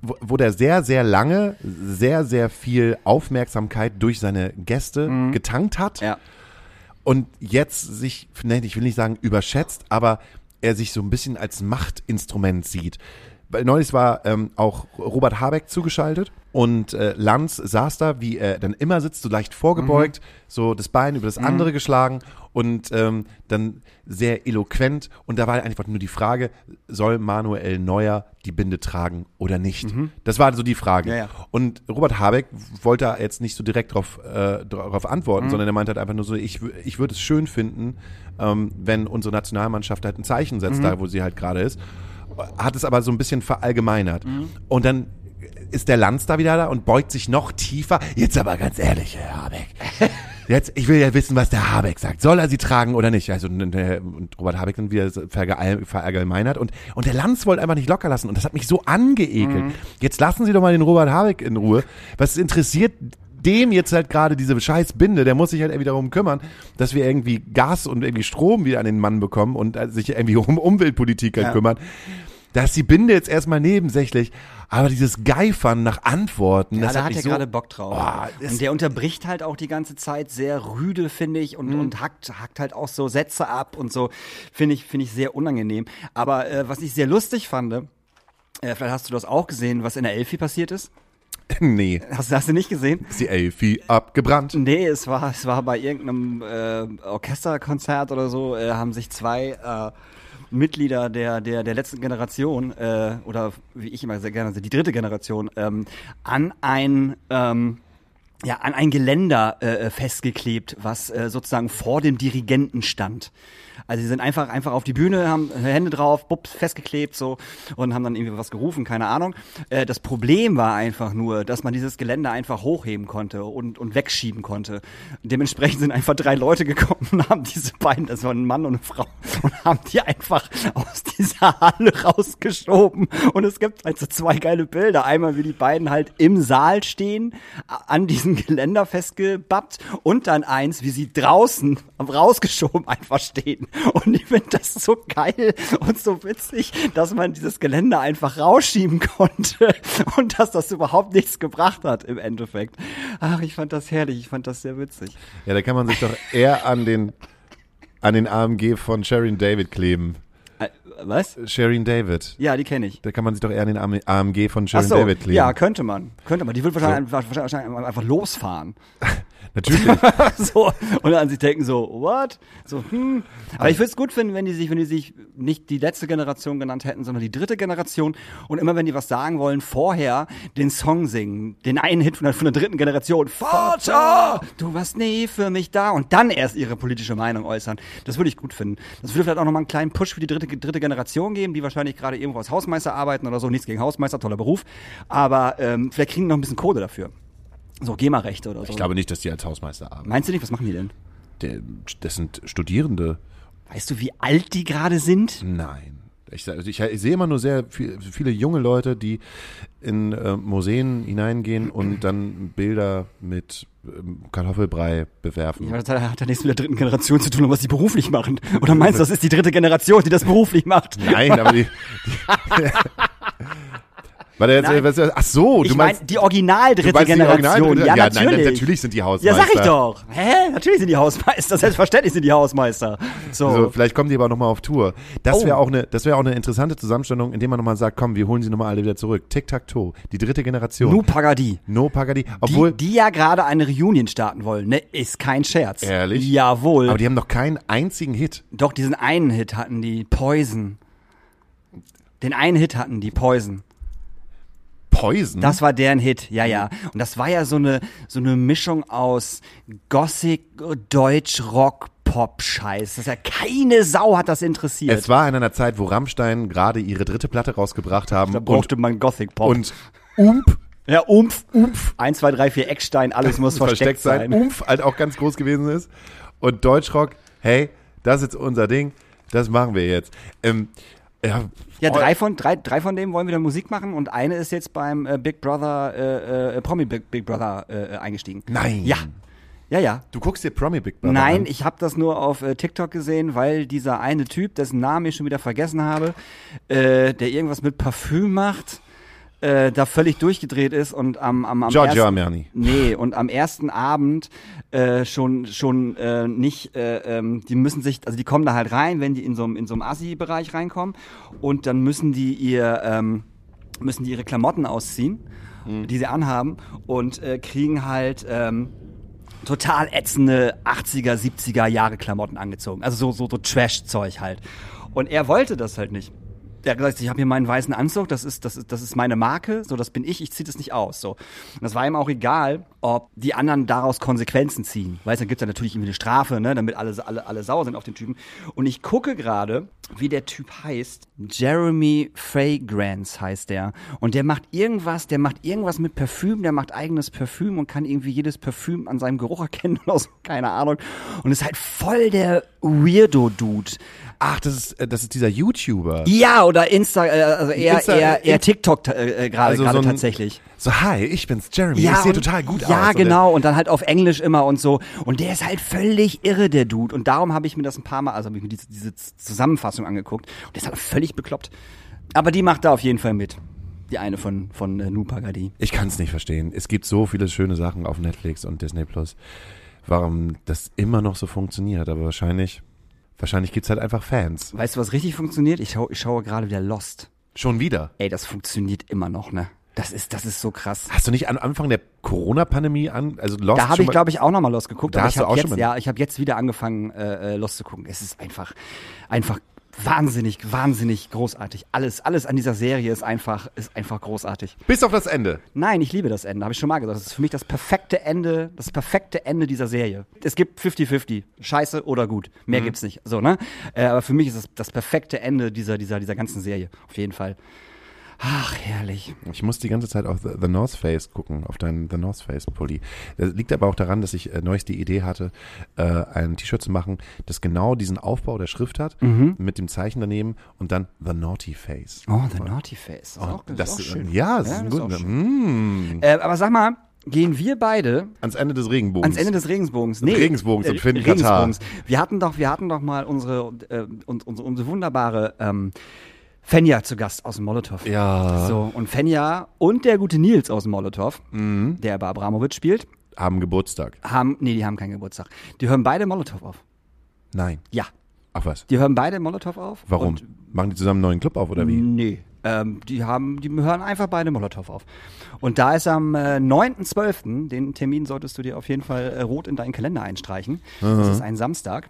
wo, wo der sehr, sehr lange, sehr, sehr viel Aufmerksamkeit durch seine Gäste getankt hat Mhm. ja. und jetzt sich, ich will nicht sagen überschätzt, aber er sich so ein bisschen als Machtinstrument sieht. Neulich war ähm, auch Robert Habeck zugeschaltet und äh, Lanz saß da, wie er dann immer sitzt, so leicht vorgebeugt, so das Bein über das andere geschlagen und ähm, dann sehr eloquent. Und da war einfach nur die Frage, soll Manuel Neuer die Binde tragen oder nicht? Das war so die Frage. Ja, ja. Und Robert Habeck wollte da jetzt nicht so direkt drauf, äh, drauf antworten, sondern er meinte halt einfach nur so, ich, ich würde es schön finden, ähm, wenn unsere Nationalmannschaft halt ein Zeichen setzt, da wo sie halt gerade ist. Hat es aber so ein bisschen verallgemeinert. Und dann ist der Lanz da wieder da und beugt sich noch tiefer. Jetzt aber ganz ehrlich, Herr Habeck. Jetzt, ich will ja wissen, was der Habeck sagt. Soll er sie tragen oder nicht? Also und Robert Habeck dann wieder verallgemeinert und und der Lanz wollte einfach nicht locker lassen und das hat mich so angeekelt. Jetzt lassen Sie doch mal den Robert Habeck in Ruhe. Was interessiert dem jetzt halt gerade diese scheiß Binde, der muss sich halt irgendwie darum kümmern, dass wir irgendwie Gas und irgendwie Strom wieder an den Mann bekommen und äh, sich irgendwie um Umweltpolitik halt Ja. kümmern. Da ist die Binde jetzt erstmal nebensächlich, aber dieses Geifern nach Antworten, Ja, das da hat er so, gerade Bock drauf. Das- und der unterbricht halt auch die ganze Zeit sehr rüde, finde ich, und, und hackt, hackt halt auch so Sätze ab und so. Finde ich, finde ich sehr unangenehm. Aber äh, was ich sehr lustig fand, äh, vielleicht hast du das auch gesehen, was in der Elfi passiert ist. nee, Hast, hast du nicht gesehen? ist die Elfi abgebrannt. Nee, es war, es war bei irgendeinem äh, Orchesterkonzert oder so, äh, haben sich zwei äh, Mitglieder der, der, der letzten Generation, äh, oder wie ich immer sehr gerne sage, die dritte Generation, ähm, an ein ähm, ja, an ein Geländer äh, festgeklebt, was äh, sozusagen vor dem Dirigenten stand. Also sie sind einfach einfach auf die Bühne, haben Hände drauf, bups, festgeklebt so und haben dann irgendwie was gerufen, keine Ahnung. Äh, das Problem war einfach nur, dass man dieses Geländer einfach hochheben konnte und, und wegschieben konnte. Dementsprechend sind einfach drei Leute gekommen und haben diese beiden, das war ein Mann und eine Frau, und haben die einfach aus dieser Halle rausgeschoben. Und es gibt also zwei geile Bilder. Einmal, wie die beiden halt im Saal stehen, an diesem diesem Geländer festgebappt und dann eins, wie sie draußen rausgeschoben einfach stehen. Und ich finde das so geil und so witzig, dass man dieses Geländer einfach rausschieben konnte und dass das überhaupt nichts gebracht hat im Endeffekt. Ach, ich fand das herrlich, ich fand das sehr witzig. Ja, da kann man sich doch eher an den, an den AMG von Sharon David kleben. Was? Sharon David. Ja, die kenne ich. Da kann man sich doch eher an den AM AMG von Sharon so, David kleben. ja, könnte man. Könnte man. Die wird wahrscheinlich, einfach, wahrscheinlich einfach losfahren. Natürlich. so, und dann sich denken so, what? So, hm. Aber ich würde es gut finden, wenn die sich, wenn die sich nicht die letzte Generation genannt hätten, sondern die dritte Generation und immer wenn die was sagen wollen, vorher den Song singen, den einen Hit von der, von der dritten Generation. Vater, du warst nie für mich da und dann erst ihre politische Meinung äußern. Das würde ich gut finden. Das würde vielleicht auch nochmal einen kleinen Push für die dritte, dritte Generation geben, die wahrscheinlich gerade irgendwo als Hausmeister arbeiten oder so. Nichts gegen Hausmeister, toller Beruf. Aber ähm, vielleicht kriegen die noch ein bisschen Kohle dafür. So GEMA-Rechte oder so. Ich glaube nicht, dass die als Hausmeister arbeiten. Meinst du nicht? Was machen die denn? Der, das sind Studierende. Weißt du, wie alt die gerade sind? Nein. Ich, also ich, ich sehe immer nur sehr viel, viele junge Leute, die in äh, Museen hineingehen und dann Bilder mit ähm, Kartoffelbrei bewerfen. Ja, das hat, ja nichts mit der dritten Generation zu tun, was die beruflich machen. Oder meinst du, das ist die dritte Generation, die das beruflich macht? Nein, aber die. die Warte, jetzt, Nein. ach so, Ich du meine, meinst. die original dritte die Generation. Original- ja, ja, natürlich. Nein, natürlich sind die ja, Hausmeister. sag ich doch. Hä? Natürlich sind die Hausmeister. Selbstverständlich sind die Hausmeister. So. So, vielleicht kommen die aber nochmal auf Tour. Das Oh. wäre auch eine, das wäre auch eine interessante Zusammenstellung, indem man nochmal sagt, komm, wir holen sie nochmal alle wieder zurück. Tic-Tac-Toe, die dritte Generation. Nu Pagadi. no Pagadi. Obwohl, die, die ja gerade eine Reunion starten wollen, ne? Ist kein Scherz. Ehrlich? Jawohl. aber die haben noch keinen einzigen Hit. Doch, diesen einen Hit hatten die, Poison. Den einen Hit hatten die, Poison. Poison. Das war deren Hit, ja, ja. Und das war ja so eine, so eine Mischung aus Gothic, Deutsch, Rock, Pop, Scheiß. Das ist ja keine Sau hat das interessiert. es war in einer Zeit, wo Rammstein gerade ihre dritte Platte rausgebracht haben da und, brauchte man Gothic Pop. und Ump ja, Umf, Umf. 1, 2, 3, 4, Eckstein, alles muss versteckt, sein. Umf halt auch ganz groß gewesen ist. Und Deutschrock, hey, das ist unser Ding, das machen wir jetzt. Ähm, ja, Ja, drei von, drei, drei von denen wollen wieder Musik machen und eine ist jetzt beim äh, Big Brother, äh, äh, Promi Big, Big Brother äh, eingestiegen. Nein. Ja. Ja, ja. Du guckst dir Promi Big Brother Nein, an. ich habe das nur auf äh, TikTok gesehen, weil dieser eine Typ, dessen Namen ich schon wieder vergessen habe, äh, der irgendwas mit Parfüm macht, äh, da völlig durchgedreht ist und am, am, am Giorgio ersten, Armani. Nee, und am ersten Abend äh, schon schon äh, nicht, äh, ähm, die müssen sich, also die kommen da halt rein, wenn die in so einem in so einem Assi-Bereich reinkommen und dann müssen die ihr ähm, müssen die ihre Klamotten ausziehen, die sie anhaben und äh, kriegen halt ähm, total ätzende 80er, 70er Jahre Klamotten angezogen. Also so, so, so Trash-Zeug halt. Und er wollte das halt nicht. Der hat gesagt, ich habe hier meinen weißen Anzug, das ist, das ist, das ist meine Marke, so das bin ich, ich ziehe das nicht aus. So. Und das war ihm auch egal, ob die anderen daraus Konsequenzen ziehen. Weißt du, dann gibt's ja natürlich irgendwie eine Strafe, ne, damit alle, alle, alle sauer sind auf den Typen. Und ich gucke gerade, wie der Typ heißt. Jeremy Fragrance heißt der. Und der macht irgendwas, der macht irgendwas mit Parfüm, der macht eigenes Parfüm und kann irgendwie jedes Parfüm an seinem Geruch erkennen oder so, keine Ahnung. Und ist halt voll der Weirdo-Dude. Ach, das ist, äh, das ist dieser YouTuber. Ja, oder Insta, äh, also eher, Insta- eher, eher In- TikTok äh, äh, gerade Also gerade so tatsächlich. So, hi, ich bin's, Jeremy. ich sehe total gut aus. Ja, Und der- genau. Und dann halt auf Englisch immer und so. Und der ist halt völlig irre, der Dude. Und darum habe ich mir das ein paar Mal, also habe ich mir diese, diese Zusammenfassung angeguckt. Und der ist halt völlig bekloppt. Aber die macht da auf jeden Fall mit. Die eine von, von äh, Nupagadi. Ich kann es nicht verstehen. Es gibt so viele schöne Sachen auf Netflix und Disney Plus. Warum das immer noch so funktioniert, aber wahrscheinlich, wahrscheinlich gibt's halt einfach Fans. Weißt du, was richtig funktioniert? Ich, schau, ich schaue gerade wieder Lost. Schon wieder. Ey, das funktioniert immer noch, ne? Das ist, das ist so krass. Hast du nicht am Anfang der Corona-Pandemie an, also Lost Da habe ich, glaube ich, auch nochmal Lost geguckt. Da aber hast ich du auch jetzt, schon mal- ja, ich habe jetzt wieder angefangen, äh, äh, Lost zu gucken. Es ist einfach, einfach wahnsinnig, wahnsinnig großartig. Alles, alles an dieser Serie ist einfach, ist einfach großartig. Bis auf das Ende. Nein, ich liebe das Ende, habe ich schon mal gesagt. Das ist für mich das perfekte Ende, das perfekte Ende dieser Serie. Es gibt 50-50, scheiße oder gut. Mehr gibt's nicht. So, ne? Äh, aber für mich ist es das perfekte Ende dieser, dieser, dieser ganzen Serie. Auf jeden Fall. Ach, herrlich. Ich muss die ganze Zeit auf The, The North Face gucken, auf deinen The North Face Pulli. Das liegt aber auch daran, dass ich äh, neulich die Idee hatte, äh, ein T-Shirt zu machen, das genau diesen Aufbau der Schrift hat, mit dem Zeichen daneben und dann The Naughty Face. Oh, The Naughty Face. Ist auch, ist das, auch schön. Ja, das Ja, ist ist guter. schön. Mm. Äh, aber sag mal, gehen wir beide Ans Ende des Regenbogens. ans Ende des Regensbogens. Nee, Regensbogens und äh, finden Katar. Regensbogens. Wir hatten doch, wir hatten doch mal unsere, äh, uns- unsere, unsere wunderbare ähm, Fenja zu Gast aus dem Molotow. Ja. So, und Fenja und der gute Nils aus dem Molotow, Mhm. der bei Abramowitsch spielt, Haben Geburtstag. haben, nee, die haben keinen Geburtstag. Die hören beide Molotow auf. Nein. Ja. Ach was. Die hören beide Molotow auf. Warum? Machen die zusammen einen neuen Club auf oder wie? Nee. Ähm, die haben, die hören einfach beide Molotow auf. Und da ist am äh, 9.12., den Termin solltest du dir auf jeden Fall äh, rot in deinen Kalender einstreichen. Das ist ein Samstag.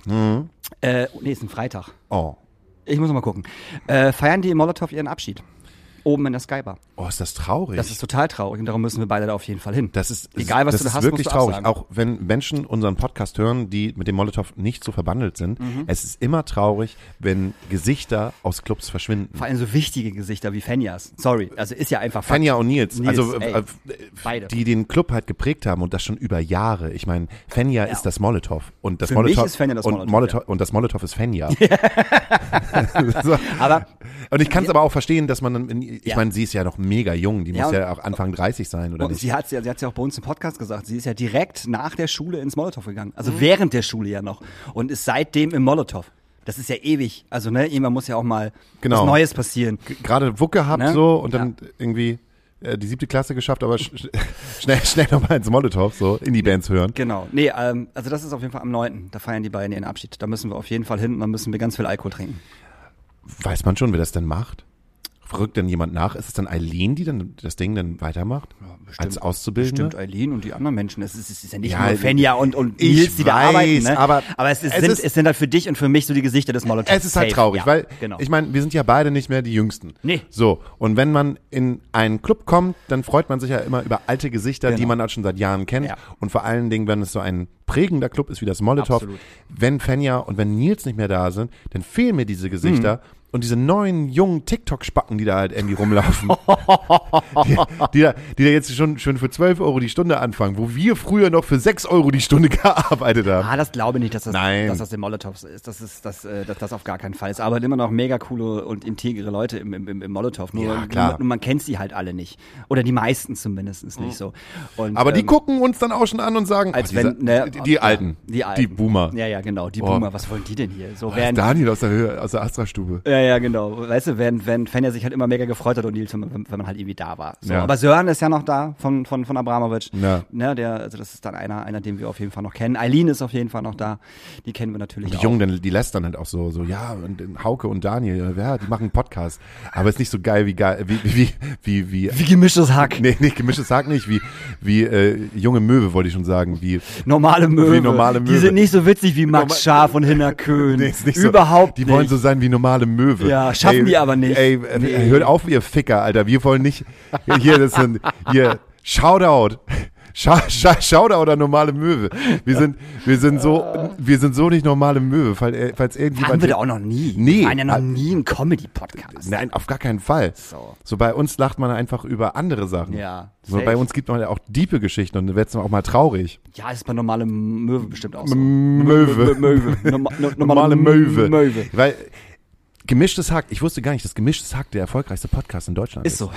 Äh, nee, ist ein Freitag. Oh. Ich muss noch mal gucken. Äh, feiern die Molotow ihren Abschied. Oben in der Skybar. Oh, ist das traurig. Das ist total traurig und darum müssen wir beide da auf jeden Fall hin. Das ist, Egal, was das du da ist hast, wirklich musst du traurig. absagen. Auch wenn Menschen unseren Podcast hören, die mit dem Molotow nicht so verbandelt sind. Mhm. Es ist immer traurig, wenn Gesichter aus Clubs verschwinden. Vor allem so wichtige Gesichter wie Fenjas. Sorry, also ist ja einfach. Fenja und Nils, Nils, also ey, äh, beide. die den Club halt geprägt haben und das schon über Jahre. Ich meine, Fenja ist das Molotow und das Für mich Molotow ist Fenja das und Molotow, Molotow ja. und das Molotow ist Fenja. so. Aber Und ich kann es aber auch verstehen, dass man dann, in, ich Ja. meine, sie ist ja noch mega jung, die Ja, muss ja auch Anfang 30 sein oder Und nicht? sie hat ja, sie hat ja auch bei uns im Podcast gesagt, sie ist ja direkt nach der Schule ins Molotow gegangen. Also Mhm. während der Schule ja noch. Und ist seitdem im Molotow. Das ist ja ewig. Also, ne, irgendwann muss ja auch mal Genau. was Neues passieren. Gerade Wuck gehabt Ne? so und dann irgendwie äh, die siebte Klasse geschafft, aber sch- schnell, schnell nochmal ins Molotow, so in die Bands hören. Genau. Nee, ähm, also das ist auf jeden Fall am 9. Da feiern die beiden ihren Abschied. Da müssen wir auf jeden Fall hin und dann müssen wir ganz viel Alkohol trinken. Weiß man schon, wer das denn macht? Rückt denn jemand nach? Ist es dann Eileen, die dann das Ding dann weitermacht? Als Auszubildende? Stimmt, Eileen und die anderen Menschen. Es ist, es ist ja nicht Ja, nur Fenja und, und ich Nils, die da weiß, arbeiten. Ne? aber aber es, ist, es sind, ist- es sind halt für dich und für mich so die Gesichter des Molotow. Es ist halt traurig, Ja, weil genau. ich meine, wir sind ja beide nicht mehr die Jüngsten. Nee. So, und wenn man in einen Club kommt, dann freut man sich ja immer über alte Gesichter, die Genau. man halt schon seit Jahren kennt. Ja. Und vor allen Dingen, wenn es so ein prägender Club ist wie das Molotow, Absolut. wenn Fenja und wenn Nils nicht mehr da sind, dann fehlen mir diese Gesichter. Mhm. Und diese neuen jungen TikTok-Spacken, die da halt irgendwie rumlaufen, die, die, da, die da jetzt schon, schon für 12 Euro die Stunde anfangen, wo wir früher noch für 6 Euro die Stunde gearbeitet haben. Ah, das glaube ich nicht, dass das, Nein. dass das der Molotows ist. Das ist, das, äh, dass das auf gar keinen Fall ist. Aber immer noch mega coole und integere Leute im, im, im Molotow. Nur, Ja, klar. Nur, nur man kennt sie halt alle nicht. Oder die meisten zumindest nicht so. Und, Aber die ähm, gucken uns dann auch schon an und sagen, als oh, dieser- wenn, ne, die, die ja, Alten, die Alten, die Boomer. Ja, ja, genau, die Oh. Boomer. Was wollen die denn hier? So Das während, ist Daniel aus der Höhe, aus der Astra-Stube. Ja, ja, genau. Weißt du, wenn, wenn Fenja sich halt immer mega gefreut hat und Nils, wenn, wenn man halt irgendwie da war. So, Ja. Aber Sören ist ja noch da von, von, von Abramowitsch. Ja. Ne, der, also das ist dann einer, einer, den wir auf jeden Fall noch kennen. Eileen ist auf jeden Fall noch da. Die kennen wir natürlich Die auch. Jungen, dann- die lästern halt auch so, so, ja, und äh, Hauke und Daniel, ja, die machen einen Podcast. Aber ist nicht so geil wie geil, wie, wie, wie, wie, Wie gemischtes Hack. nee, nicht gemischtes Sag nicht, wie, wie, äh, junge Möwe, wollte ich schon sagen, wie, Normale Möwe. Wie normale Die Möwe. sind nicht so witzig wie Max Norma- Scharf und Hinner Köhn. nee, ist nicht so, Überhaupt die nicht. wollen so sein wie normale Möwe. Ja, schaffen ey, die aber nicht. Ey, Nee. hört auf, ihr Ficker, Alter, wir wollen nicht, hier, das sind, hier, Shoutout. Shoutout an normale Möwe. Wir sind, wir sind so, wir sind so nicht normale Möwe, falls, äh, falls irgendjemand. Waren wir da auch noch nie. Nee. Wir waren ja noch nie ein Comedy-Podcast. Nein, auf gar keinen Fall. So. So bei uns lacht man einfach über andere Sachen. Ja, So bei uns gibt man ja auch diepe Geschichten und dann wird's auch mal traurig. Ja, ist bei normale Möwe bestimmt auch so. Möwe. Möwe. Norma no, Normale Möwe. Möwe. Weil gemischtes Hack, ich wusste gar nicht, dass gemischtes Hack der erfolgreichste Podcast in Deutschland ist. Ist so.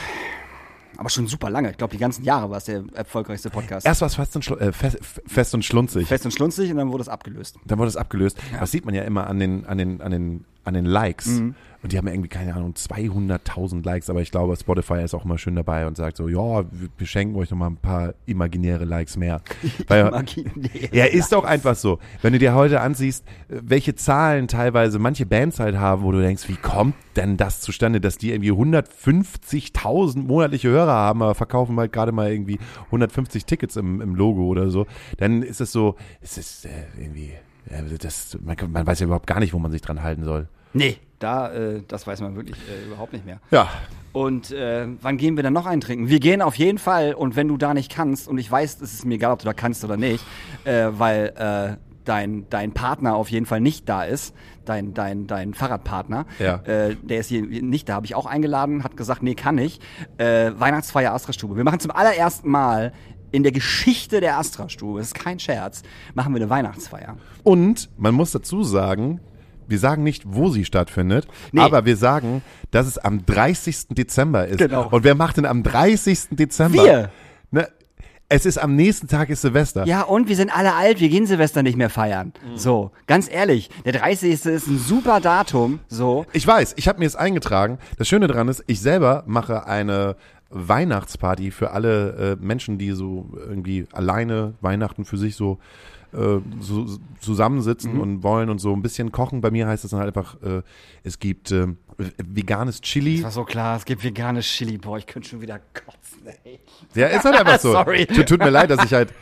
Aber schon super lange. Ich glaube, die ganzen Jahre war es der erfolgreichste Podcast. Erst war es fest und, schlu äh, fest, fest und schlunzig. Fest und schlunzig und dann wurde es abgelöst. Dann wurde es abgelöst. Das sieht man ja immer an den, an den, an den, an den Likes. Mhm. Und die haben irgendwie, keine Ahnung, 200.000 Likes. Aber ich glaube, Spotify ist auch immer schön dabei und sagt so, ja, wir- schenken euch noch mal ein paar imaginäre Likes mehr. Weil, Imaginäre Ja, ist doch einfach so. Wenn du dir heute ansiehst, welche Zahlen teilweise manche Bands halt haben, wo du denkst, wie kommt denn das zustande, dass die irgendwie 150.000 monatliche Hörer haben, aber verkaufen halt gerade mal irgendwie 150 Tickets im, im Logo oder so, dann ist es so, es ist äh, irgendwie, äh, das, man, man weiß ja überhaupt gar nicht, wo man sich dran halten soll. Nee, da, äh, das weiß man wirklich äh, überhaupt nicht mehr. Ja, Und äh, wann gehen wir dann noch eintrinken? Wir gehen auf jeden Fall und wenn du da nicht kannst, und ich weiß, es ist mir egal, ob du da kannst oder nicht, äh, weil äh, dein, dein Partner auf jeden Fall nicht da ist, dein, dein, dein Fahrradpartner, Ja. äh, der ist hier nicht da, habe ich auch eingeladen, hat gesagt, nee, kann ich. Äh, Weihnachtsfeier Astra-Stube. Wir machen zum allerersten Mal in der Geschichte der Astra-Stube, das ist kein Scherz, machen wir eine Weihnachtsfeier. Und man muss dazu sagen, wir sagen nicht, wo sie stattfindet, Nee. aber wir sagen, dass es am 30. Dezember ist. Genau. Und wer macht denn am 30. Dezember? Wir. Ne, Es ist am nächsten Tag ist Silvester. Ja, und wir sind alle alt, wir gehen Silvester nicht mehr feiern. So, ganz ehrlich, der 30. ist ein super Datum, so. Ich weiß, ich habe mir es eingetragen. Das Schöne daran ist, ich selber mache eine Weihnachtsparty für alle äh, Menschen, die so irgendwie alleine Weihnachten für sich so, äh, so zusammensitzen Mhm. und wollen und so ein bisschen kochen. Bei mir heißt es dann halt einfach, äh, es gibt äh, veganes Chili. War so klar, es gibt veganes Chili, boah, ich könnte schon wieder kotzen, ey. Ja, ist halt einfach so. Sorry. Tut, tut mir leid, dass ich halt,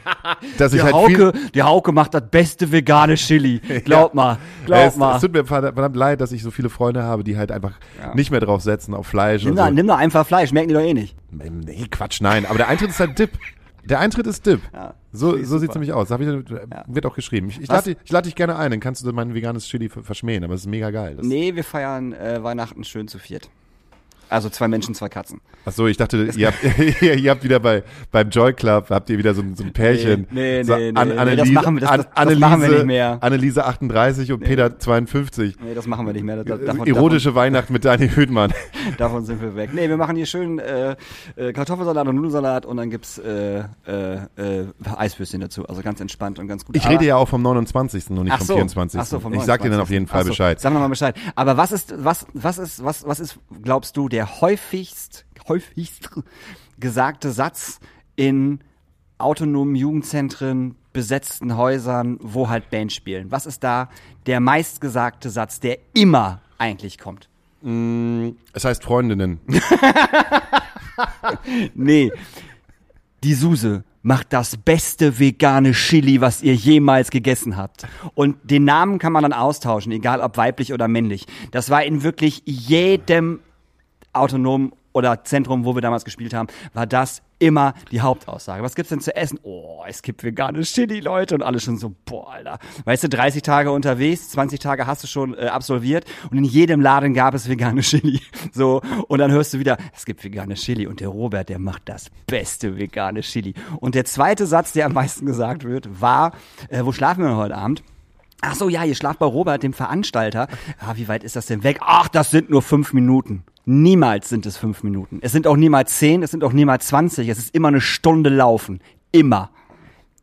dass ich Die halt Hauke, viel. die Hauke macht das beste vegane Chili. Glaub mal, glaub es, mal. es tut mir verdammt leid, dass ich so viele Freunde habe, die halt einfach nicht mehr drauf setzen auf Fleisch nimm, da, so. nimm doch einfach Fleisch, merken die doch eh nicht. Nee, Quatsch, nein. Aber der Eintritt ist halt Dip. Der Eintritt ist Dip. Ja, so so sieht's super. nämlich aus. Ich, Wird auch geschrieben. Ich, ich lade dich, ich lad dich gerne ein, dann kannst du mein veganes Chili ver- verschmähen, aber es ist mega geil. Das, Nee, wir feiern äh, Weihnachten schön zu viert. Also zwei Menschen, zwei Katzen. Ach so, ich dachte, ihr habt, ihr, habt wieder bei, beim Joy Club, habt ihr wieder so, ein- so ein Pärchen. Nee, nee, so nee, nee, nee, das machen wir- das- An- das- das machen wir nicht mehr. Anneliese 38 und Peter 52. Nee, das machen wir nicht mehr. Da, Äh, davon, Erotische Weihnacht mit Daniel Hüdmann. Davon, davon sind wir weg. Nee, wir machen hier schön äh, äh, Kartoffelsalat und Nudelsalat und dann gibt's äh, äh, äh, Eiswürstchen dazu. Also ganz entspannt und ganz gut. Ich Aber- rede ja auch vom 29. und nicht Ach vom so. 24. Ach so, vom ich sag dir dann 29.. auf jeden Fall Ach so, Bescheid. Sag mal Bescheid. Aber was ist, was, was ist, was, was ist, glaubst du, der häufigst, häufigst gesagte Satz in autonomen Jugendzentren, besetzten Häusern, wo halt Bands spielen? Was ist da der meistgesagte Satz, der immer eigentlich kommt? Es heißt Freundinnen. Nee. Die Suse macht das beste vegane Chili, was ihr jemals gegessen habt. Und den Namen kann man dann austauschen, egal ob weiblich oder männlich. Das war in wirklich jedem autonomen oder Zentrum, wo wir damals gespielt haben, war das immer die Hauptaussage. Was gibt's denn zu essen? Oh, es gibt veganes Chili, Leute. Und alle schon so, boah, Alter. Weißt du, 30 Tage unterwegs, 20 Tage hast du schon äh, absolviert und in jedem Laden gab es vegane Chili. So, und dann hörst du wieder, es gibt vegane Chili und der Robert, der macht das beste vegane Chili. Und der zweite Satz, der am meisten gesagt wird, war, äh, wo schlafen wir heute Abend? Ach so, ja, ihr schlaft bei Robert, dem Veranstalter. Ah, wie weit ist das denn weg? Ach, das sind nur fünf Minuten. Niemals sind es fünf Minuten. Es sind auch niemals zehn, es sind auch niemals zwanzig. Es ist immer eine Stunde laufen. Immer.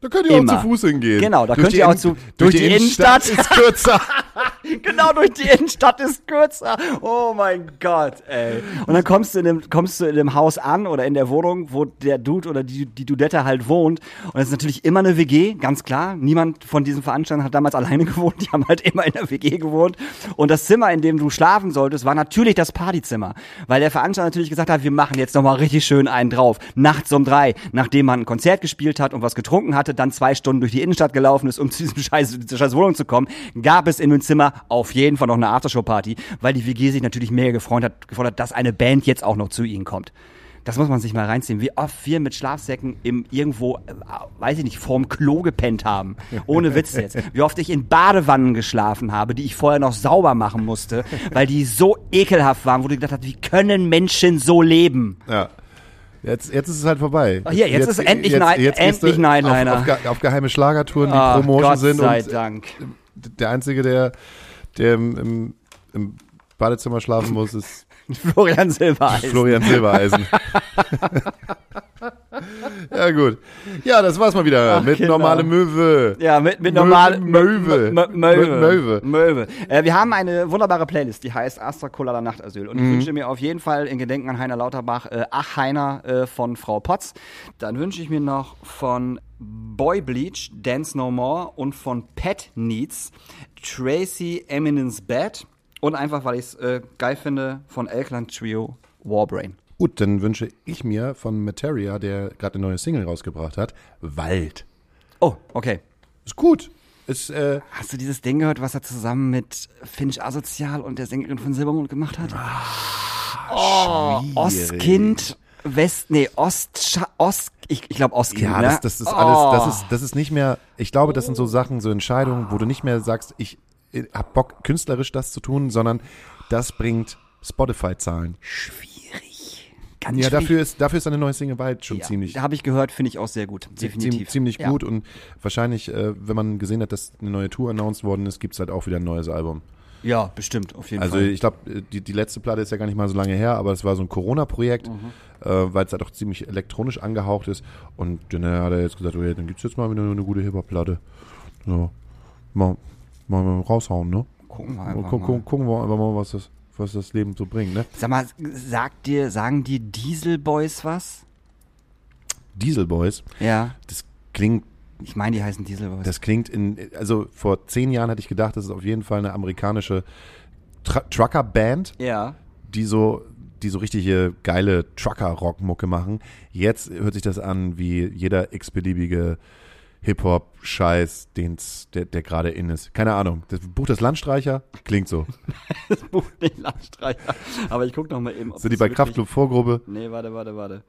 Da könnt ihr Immer. auch zu Fuß hingehen. Genau, da Durch könnt die ihr auch zu- durch die Innenstadt. ist kürzer. Genau, durch die Innenstadt ist kürzer. Oh mein Gott, ey. Und dann kommst du in dem, kommst du in dem Haus an oder in der Wohnung, wo der Dude oder die, die Dudette halt wohnt. Und es ist natürlich immer eine WG, ganz klar. Niemand von diesen Veranstaltern hat damals alleine gewohnt. Die haben halt immer in der WG gewohnt. Und das Zimmer, in dem du schlafen solltest, war natürlich das Partyzimmer. Weil der Veranstalter natürlich gesagt hat, wir machen jetzt nochmal richtig schön einen drauf. Nachts um drei, nachdem man ein Konzert gespielt hat und was getrunken hatte, dann zwei Stunden durch die Innenstadt gelaufen ist, um zu diesem scheiß, dieser scheiß Wohnung zu kommen, gab es in dem Zimmer auf jeden Fall noch eine Aftershow-Party, weil die WG sich natürlich mega gefreut hat, gefreut hat, dass eine Band jetzt auch noch zu ihnen kommt. Das muss man sich mal reinziehen, wie oft wir mit Schlafsäcken im irgendwo, äh, weiß ich nicht, vorm Klo gepennt haben. Ohne Witz jetzt. Wie oft ich in Badewannen geschlafen habe, die ich vorher noch sauber machen musste, weil die so ekelhaft waren, wo du gedacht hast, wie können Menschen so leben? Ja. Jetzt, jetzt ist es halt vorbei. Ach hier, jetzt ist endlich Night- gehst endlich du Nightliner. Auf, auf, ge- auf geheime Schlagertouren, die Ah, Promotion Gott sind. sei und Dank. der Einzige, der, der im, im, im Badezimmer schlafen muss, ist Florian Silbereisen. Florian Silbereisen. ja, gut. Ja, das war's mal wieder Ach, mit Kinder. normale Möwe. Ja, mit, mit Möwe, normal Möwe. Möwe. Möwe. Äh, wir haben eine wunderbare Playlist, die heißt Astra Colada Nachtasyl. Und ich Mhm. wünsche mir auf jeden Fall in Gedenken an Heiner Lauterbach äh, Ach Heiner äh, von Frau Potz. Dann wünsche ich mir noch von Boy Bleach Dance No More und von Pet Needs Tracy Eminence Bad. Und einfach, weil ich es äh, geil finde, von Elkland Trio Warbrain. Gut, dann wünsche ich mir von Materia, der gerade eine neue Single rausgebracht hat, Wald. Oh, okay. Ist gut. Ist, äh, Hast du dieses Ding gehört, was er zusammen mit Finch Asozial und der Sängerin von Silbermond gemacht hat? oh, Ostkind, West, nee, Ost, Ost, ich, ich glaube Ostkind, Ja, ne? das, das ist alles, das Oh. ist, das ist nicht mehr, ich glaube, das sind so Sachen, so Entscheidungen, wo du nicht mehr sagst, ich äh, hab Bock, künstlerisch das zu tun, sondern das bringt Spotify-Zahlen. Schwierig. Ganz Ja, schwierig. dafür ist, dafür ist eine neue Single Wald schon ja, ziemlich, habe ich gehört, finde ich auch sehr gut. Definitiv. ziemlich, Ja. gut und wahrscheinlich, äh, wenn man gesehen hat, dass eine neue Tour announced worden ist, gibt's halt auch wieder ein neues Album. Ja, bestimmt, auf jeden Also Fall. ich glaube, die, die letzte Platte ist ja gar nicht mal so lange her, aber es war so ein Corona-Projekt, Mhm. äh, weil es halt auch ziemlich elektronisch angehaucht ist. Und dann hat er jetzt gesagt, oh, ja, dann gibt's jetzt mal wieder eine gute Hip-Hop-Platte. So, mal, mal, mal raushauen, ne? Gucken wir Mal einfach gu mal. gu gucken wir einfach mal, was das, was das Leben so bringt, ne? Sag mal, sagt dir, sagen die Diesel Boys was? Diesel Boys, Ja. das klingt, Ich meine, die heißen Diesel Boys. das klingt in, also vor zehn Jahren hätte ich gedacht, das ist auf jeden Fall eine amerikanische Tra Trucker-Band. ja. die so, die so richtige geile Trucker-Rock-Mucke machen. Jetzt hört sich das an wie jeder x-beliebige Hip-Hop-Scheiß, den's, der, der gerade in ist. Keine Ahnung. Das Buch des Landstreicher klingt so. Das Buch nicht Landstreicher. Aber ich guck noch mal eben. Ob Sind die bei Kraftclub Vorgruppe? Nee, warte, warte, warte.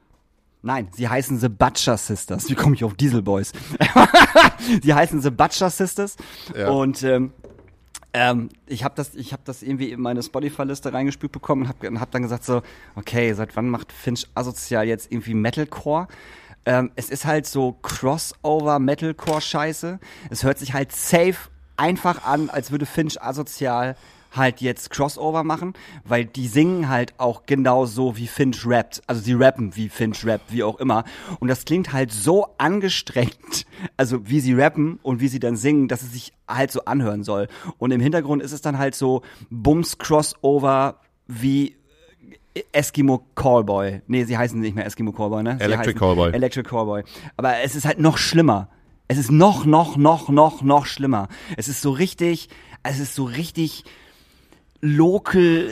Nein, sie heißen The Butcher Sisters. Wie komme ich auf Diesel Boys? sie heißen The Butcher Sisters. Ja. Und ähm, ähm, ich habe das, ich hab das irgendwie in meine Spotify-Liste reingespült bekommen und habe hab dann gesagt so, okay, seit wann macht Finch asozial jetzt irgendwie Metalcore? Ähm, es ist halt so Crossover-Metalcore-Scheiße. Es hört sich halt safe einfach an, als würde Finch asozial halt jetzt Crossover machen, weil die singen halt auch genau so wie Finch rappt. Also sie rappen wie Finch rappt, wie auch immer. Und das klingt halt so angestrengt, also wie sie rappen und wie sie dann singen, dass es sich halt so anhören soll. Und im Hintergrund ist es dann halt so Bums Crossover wie Eskimo Callboy. Nee, sie heißen nicht mehr Eskimo Callboy, ne? Sie Electric Callboy. Electric Callboy. Aber es ist halt noch schlimmer. Es ist noch, noch, noch, noch, noch schlimmer. Es ist so richtig, es ist so richtig local,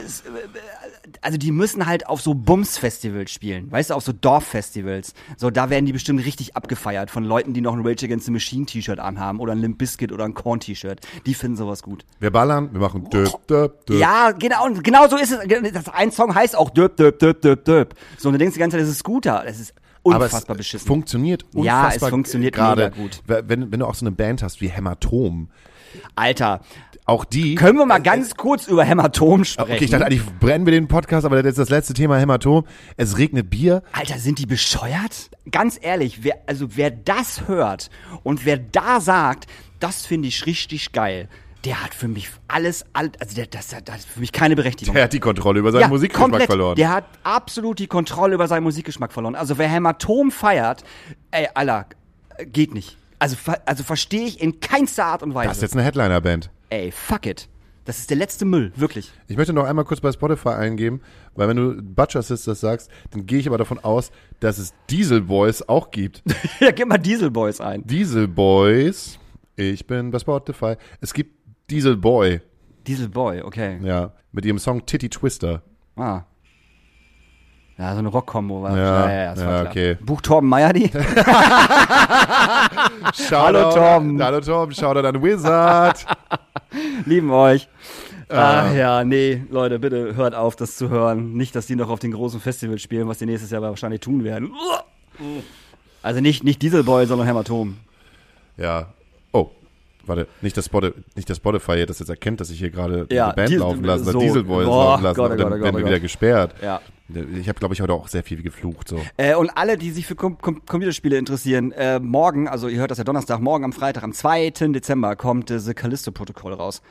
also die müssen halt auf so Bums-Festivals spielen, weißt du, auf so Dorffestivals. So, da werden die bestimmt richtig abgefeiert von Leuten, die noch ein Rage Against the Machine T-Shirt anhaben oder ein Limp Bizkit oder ein Korn T-Shirt. Die finden sowas gut. Wir ballern, wir machen döp, döp, döp. Ja, genau, genau so ist es. Das ein Song heißt auch Döp, Döp, Döp, Döp, Döp. So, und du denkst die ganze Zeit, das ist Scooter. Das ist Aber unfassbar es beschissen. funktioniert unfassbar Ja, es funktioniert gerade. gut. Wenn, wenn du auch so eine Band hast wie Hämatom, Alter, auch die. können wir mal ganz kurz über Hämatom sprechen? Okay, ich dachte eigentlich brennen wir den Podcast, aber das ist das letzte Thema Hämatom. Es regnet Bier. Alter, sind die bescheuert? Ganz ehrlich, wer, also wer das hört und wer da sagt, das finde ich richtig geil, der hat für mich alles, all- also der, das, das hat für mich keine Berechtigung. Der hat die Kontrolle über seinen Musikgeschmack komplett. verloren. Der hat absolut die Kontrolle über seinen Musikgeschmack verloren. Also wer Hämatom feiert, ey, Alter, äh, geht nicht. Also, also verstehe ich in keinster Art und Weise. das ist jetzt eine Headliner-Band. Ey, fuck it. Das ist der letzte Müll, wirklich. Ich möchte noch einmal kurz bei Spotify eingeben, weil wenn du Butcher Sisters sagst, dann gehe ich aber davon aus, dass es Diesel Boys auch gibt. ja, gib mal Diesel Boys ein. Diesel Boys, ich bin bei Spotify. Es gibt Diesel Boy, Diesel Boy, okay. ja, mit ihrem Song Titty Twister. Ah. Ja, so eine Rock-Kombo war Ja, das ja, war klar. okay. Buch Torben Meyer die? Shoutout, Tom. Hallo Tom, Shoutout an Wizard. Lieben euch. Ah. Ach ja, nee, Leute, bitte hört auf, das zu hören. Nicht, dass die noch auf den großen Festivals spielen, was die nächstes Jahr wahrscheinlich tun werden. Also nicht, nicht Dieselboy, sondern Hämatom. ja. Oh, warte, nicht das, Spotify, nicht das Spotify das jetzt erkennt, dass ich hier gerade Ja, die Band Diesel- laufen lassen, so. Diesel Boys Boah, laufen lassen, oh dann oh werden wir oh wieder gesperrt. Ja. Ich habe, glaube ich, heute auch sehr viel geflucht. So. Äh, und alle, die sich für Com Com Computerspiele interessieren, äh, morgen, also ihr hört das ja Donnerstag, morgen am Freitag, am 2. Dezember kommt äh, The Callisto-Protokoll raus.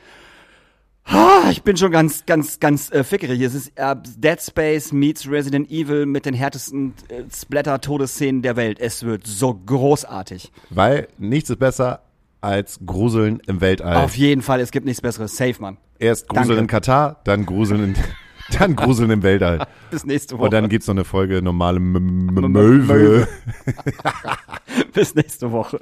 Ah, ich bin schon ganz, ganz, ganz äh, fickerig. Es ist äh, Dead Space meets Resident Evil mit den härtesten äh, Splatter-Todesszenen der Welt. Es wird so großartig. Weil nichts ist besser als Gruseln im Weltall. Auf jeden Fall, es gibt nichts Besseres. Safe, Mann. Erst Gruseln Danke. in Katar, dann Gruseln in, dann Gruseln im Weltall. Bis nächste Woche. Und dann gibt's noch eine Folge normale M M M- Möwe. Bis nächste Woche.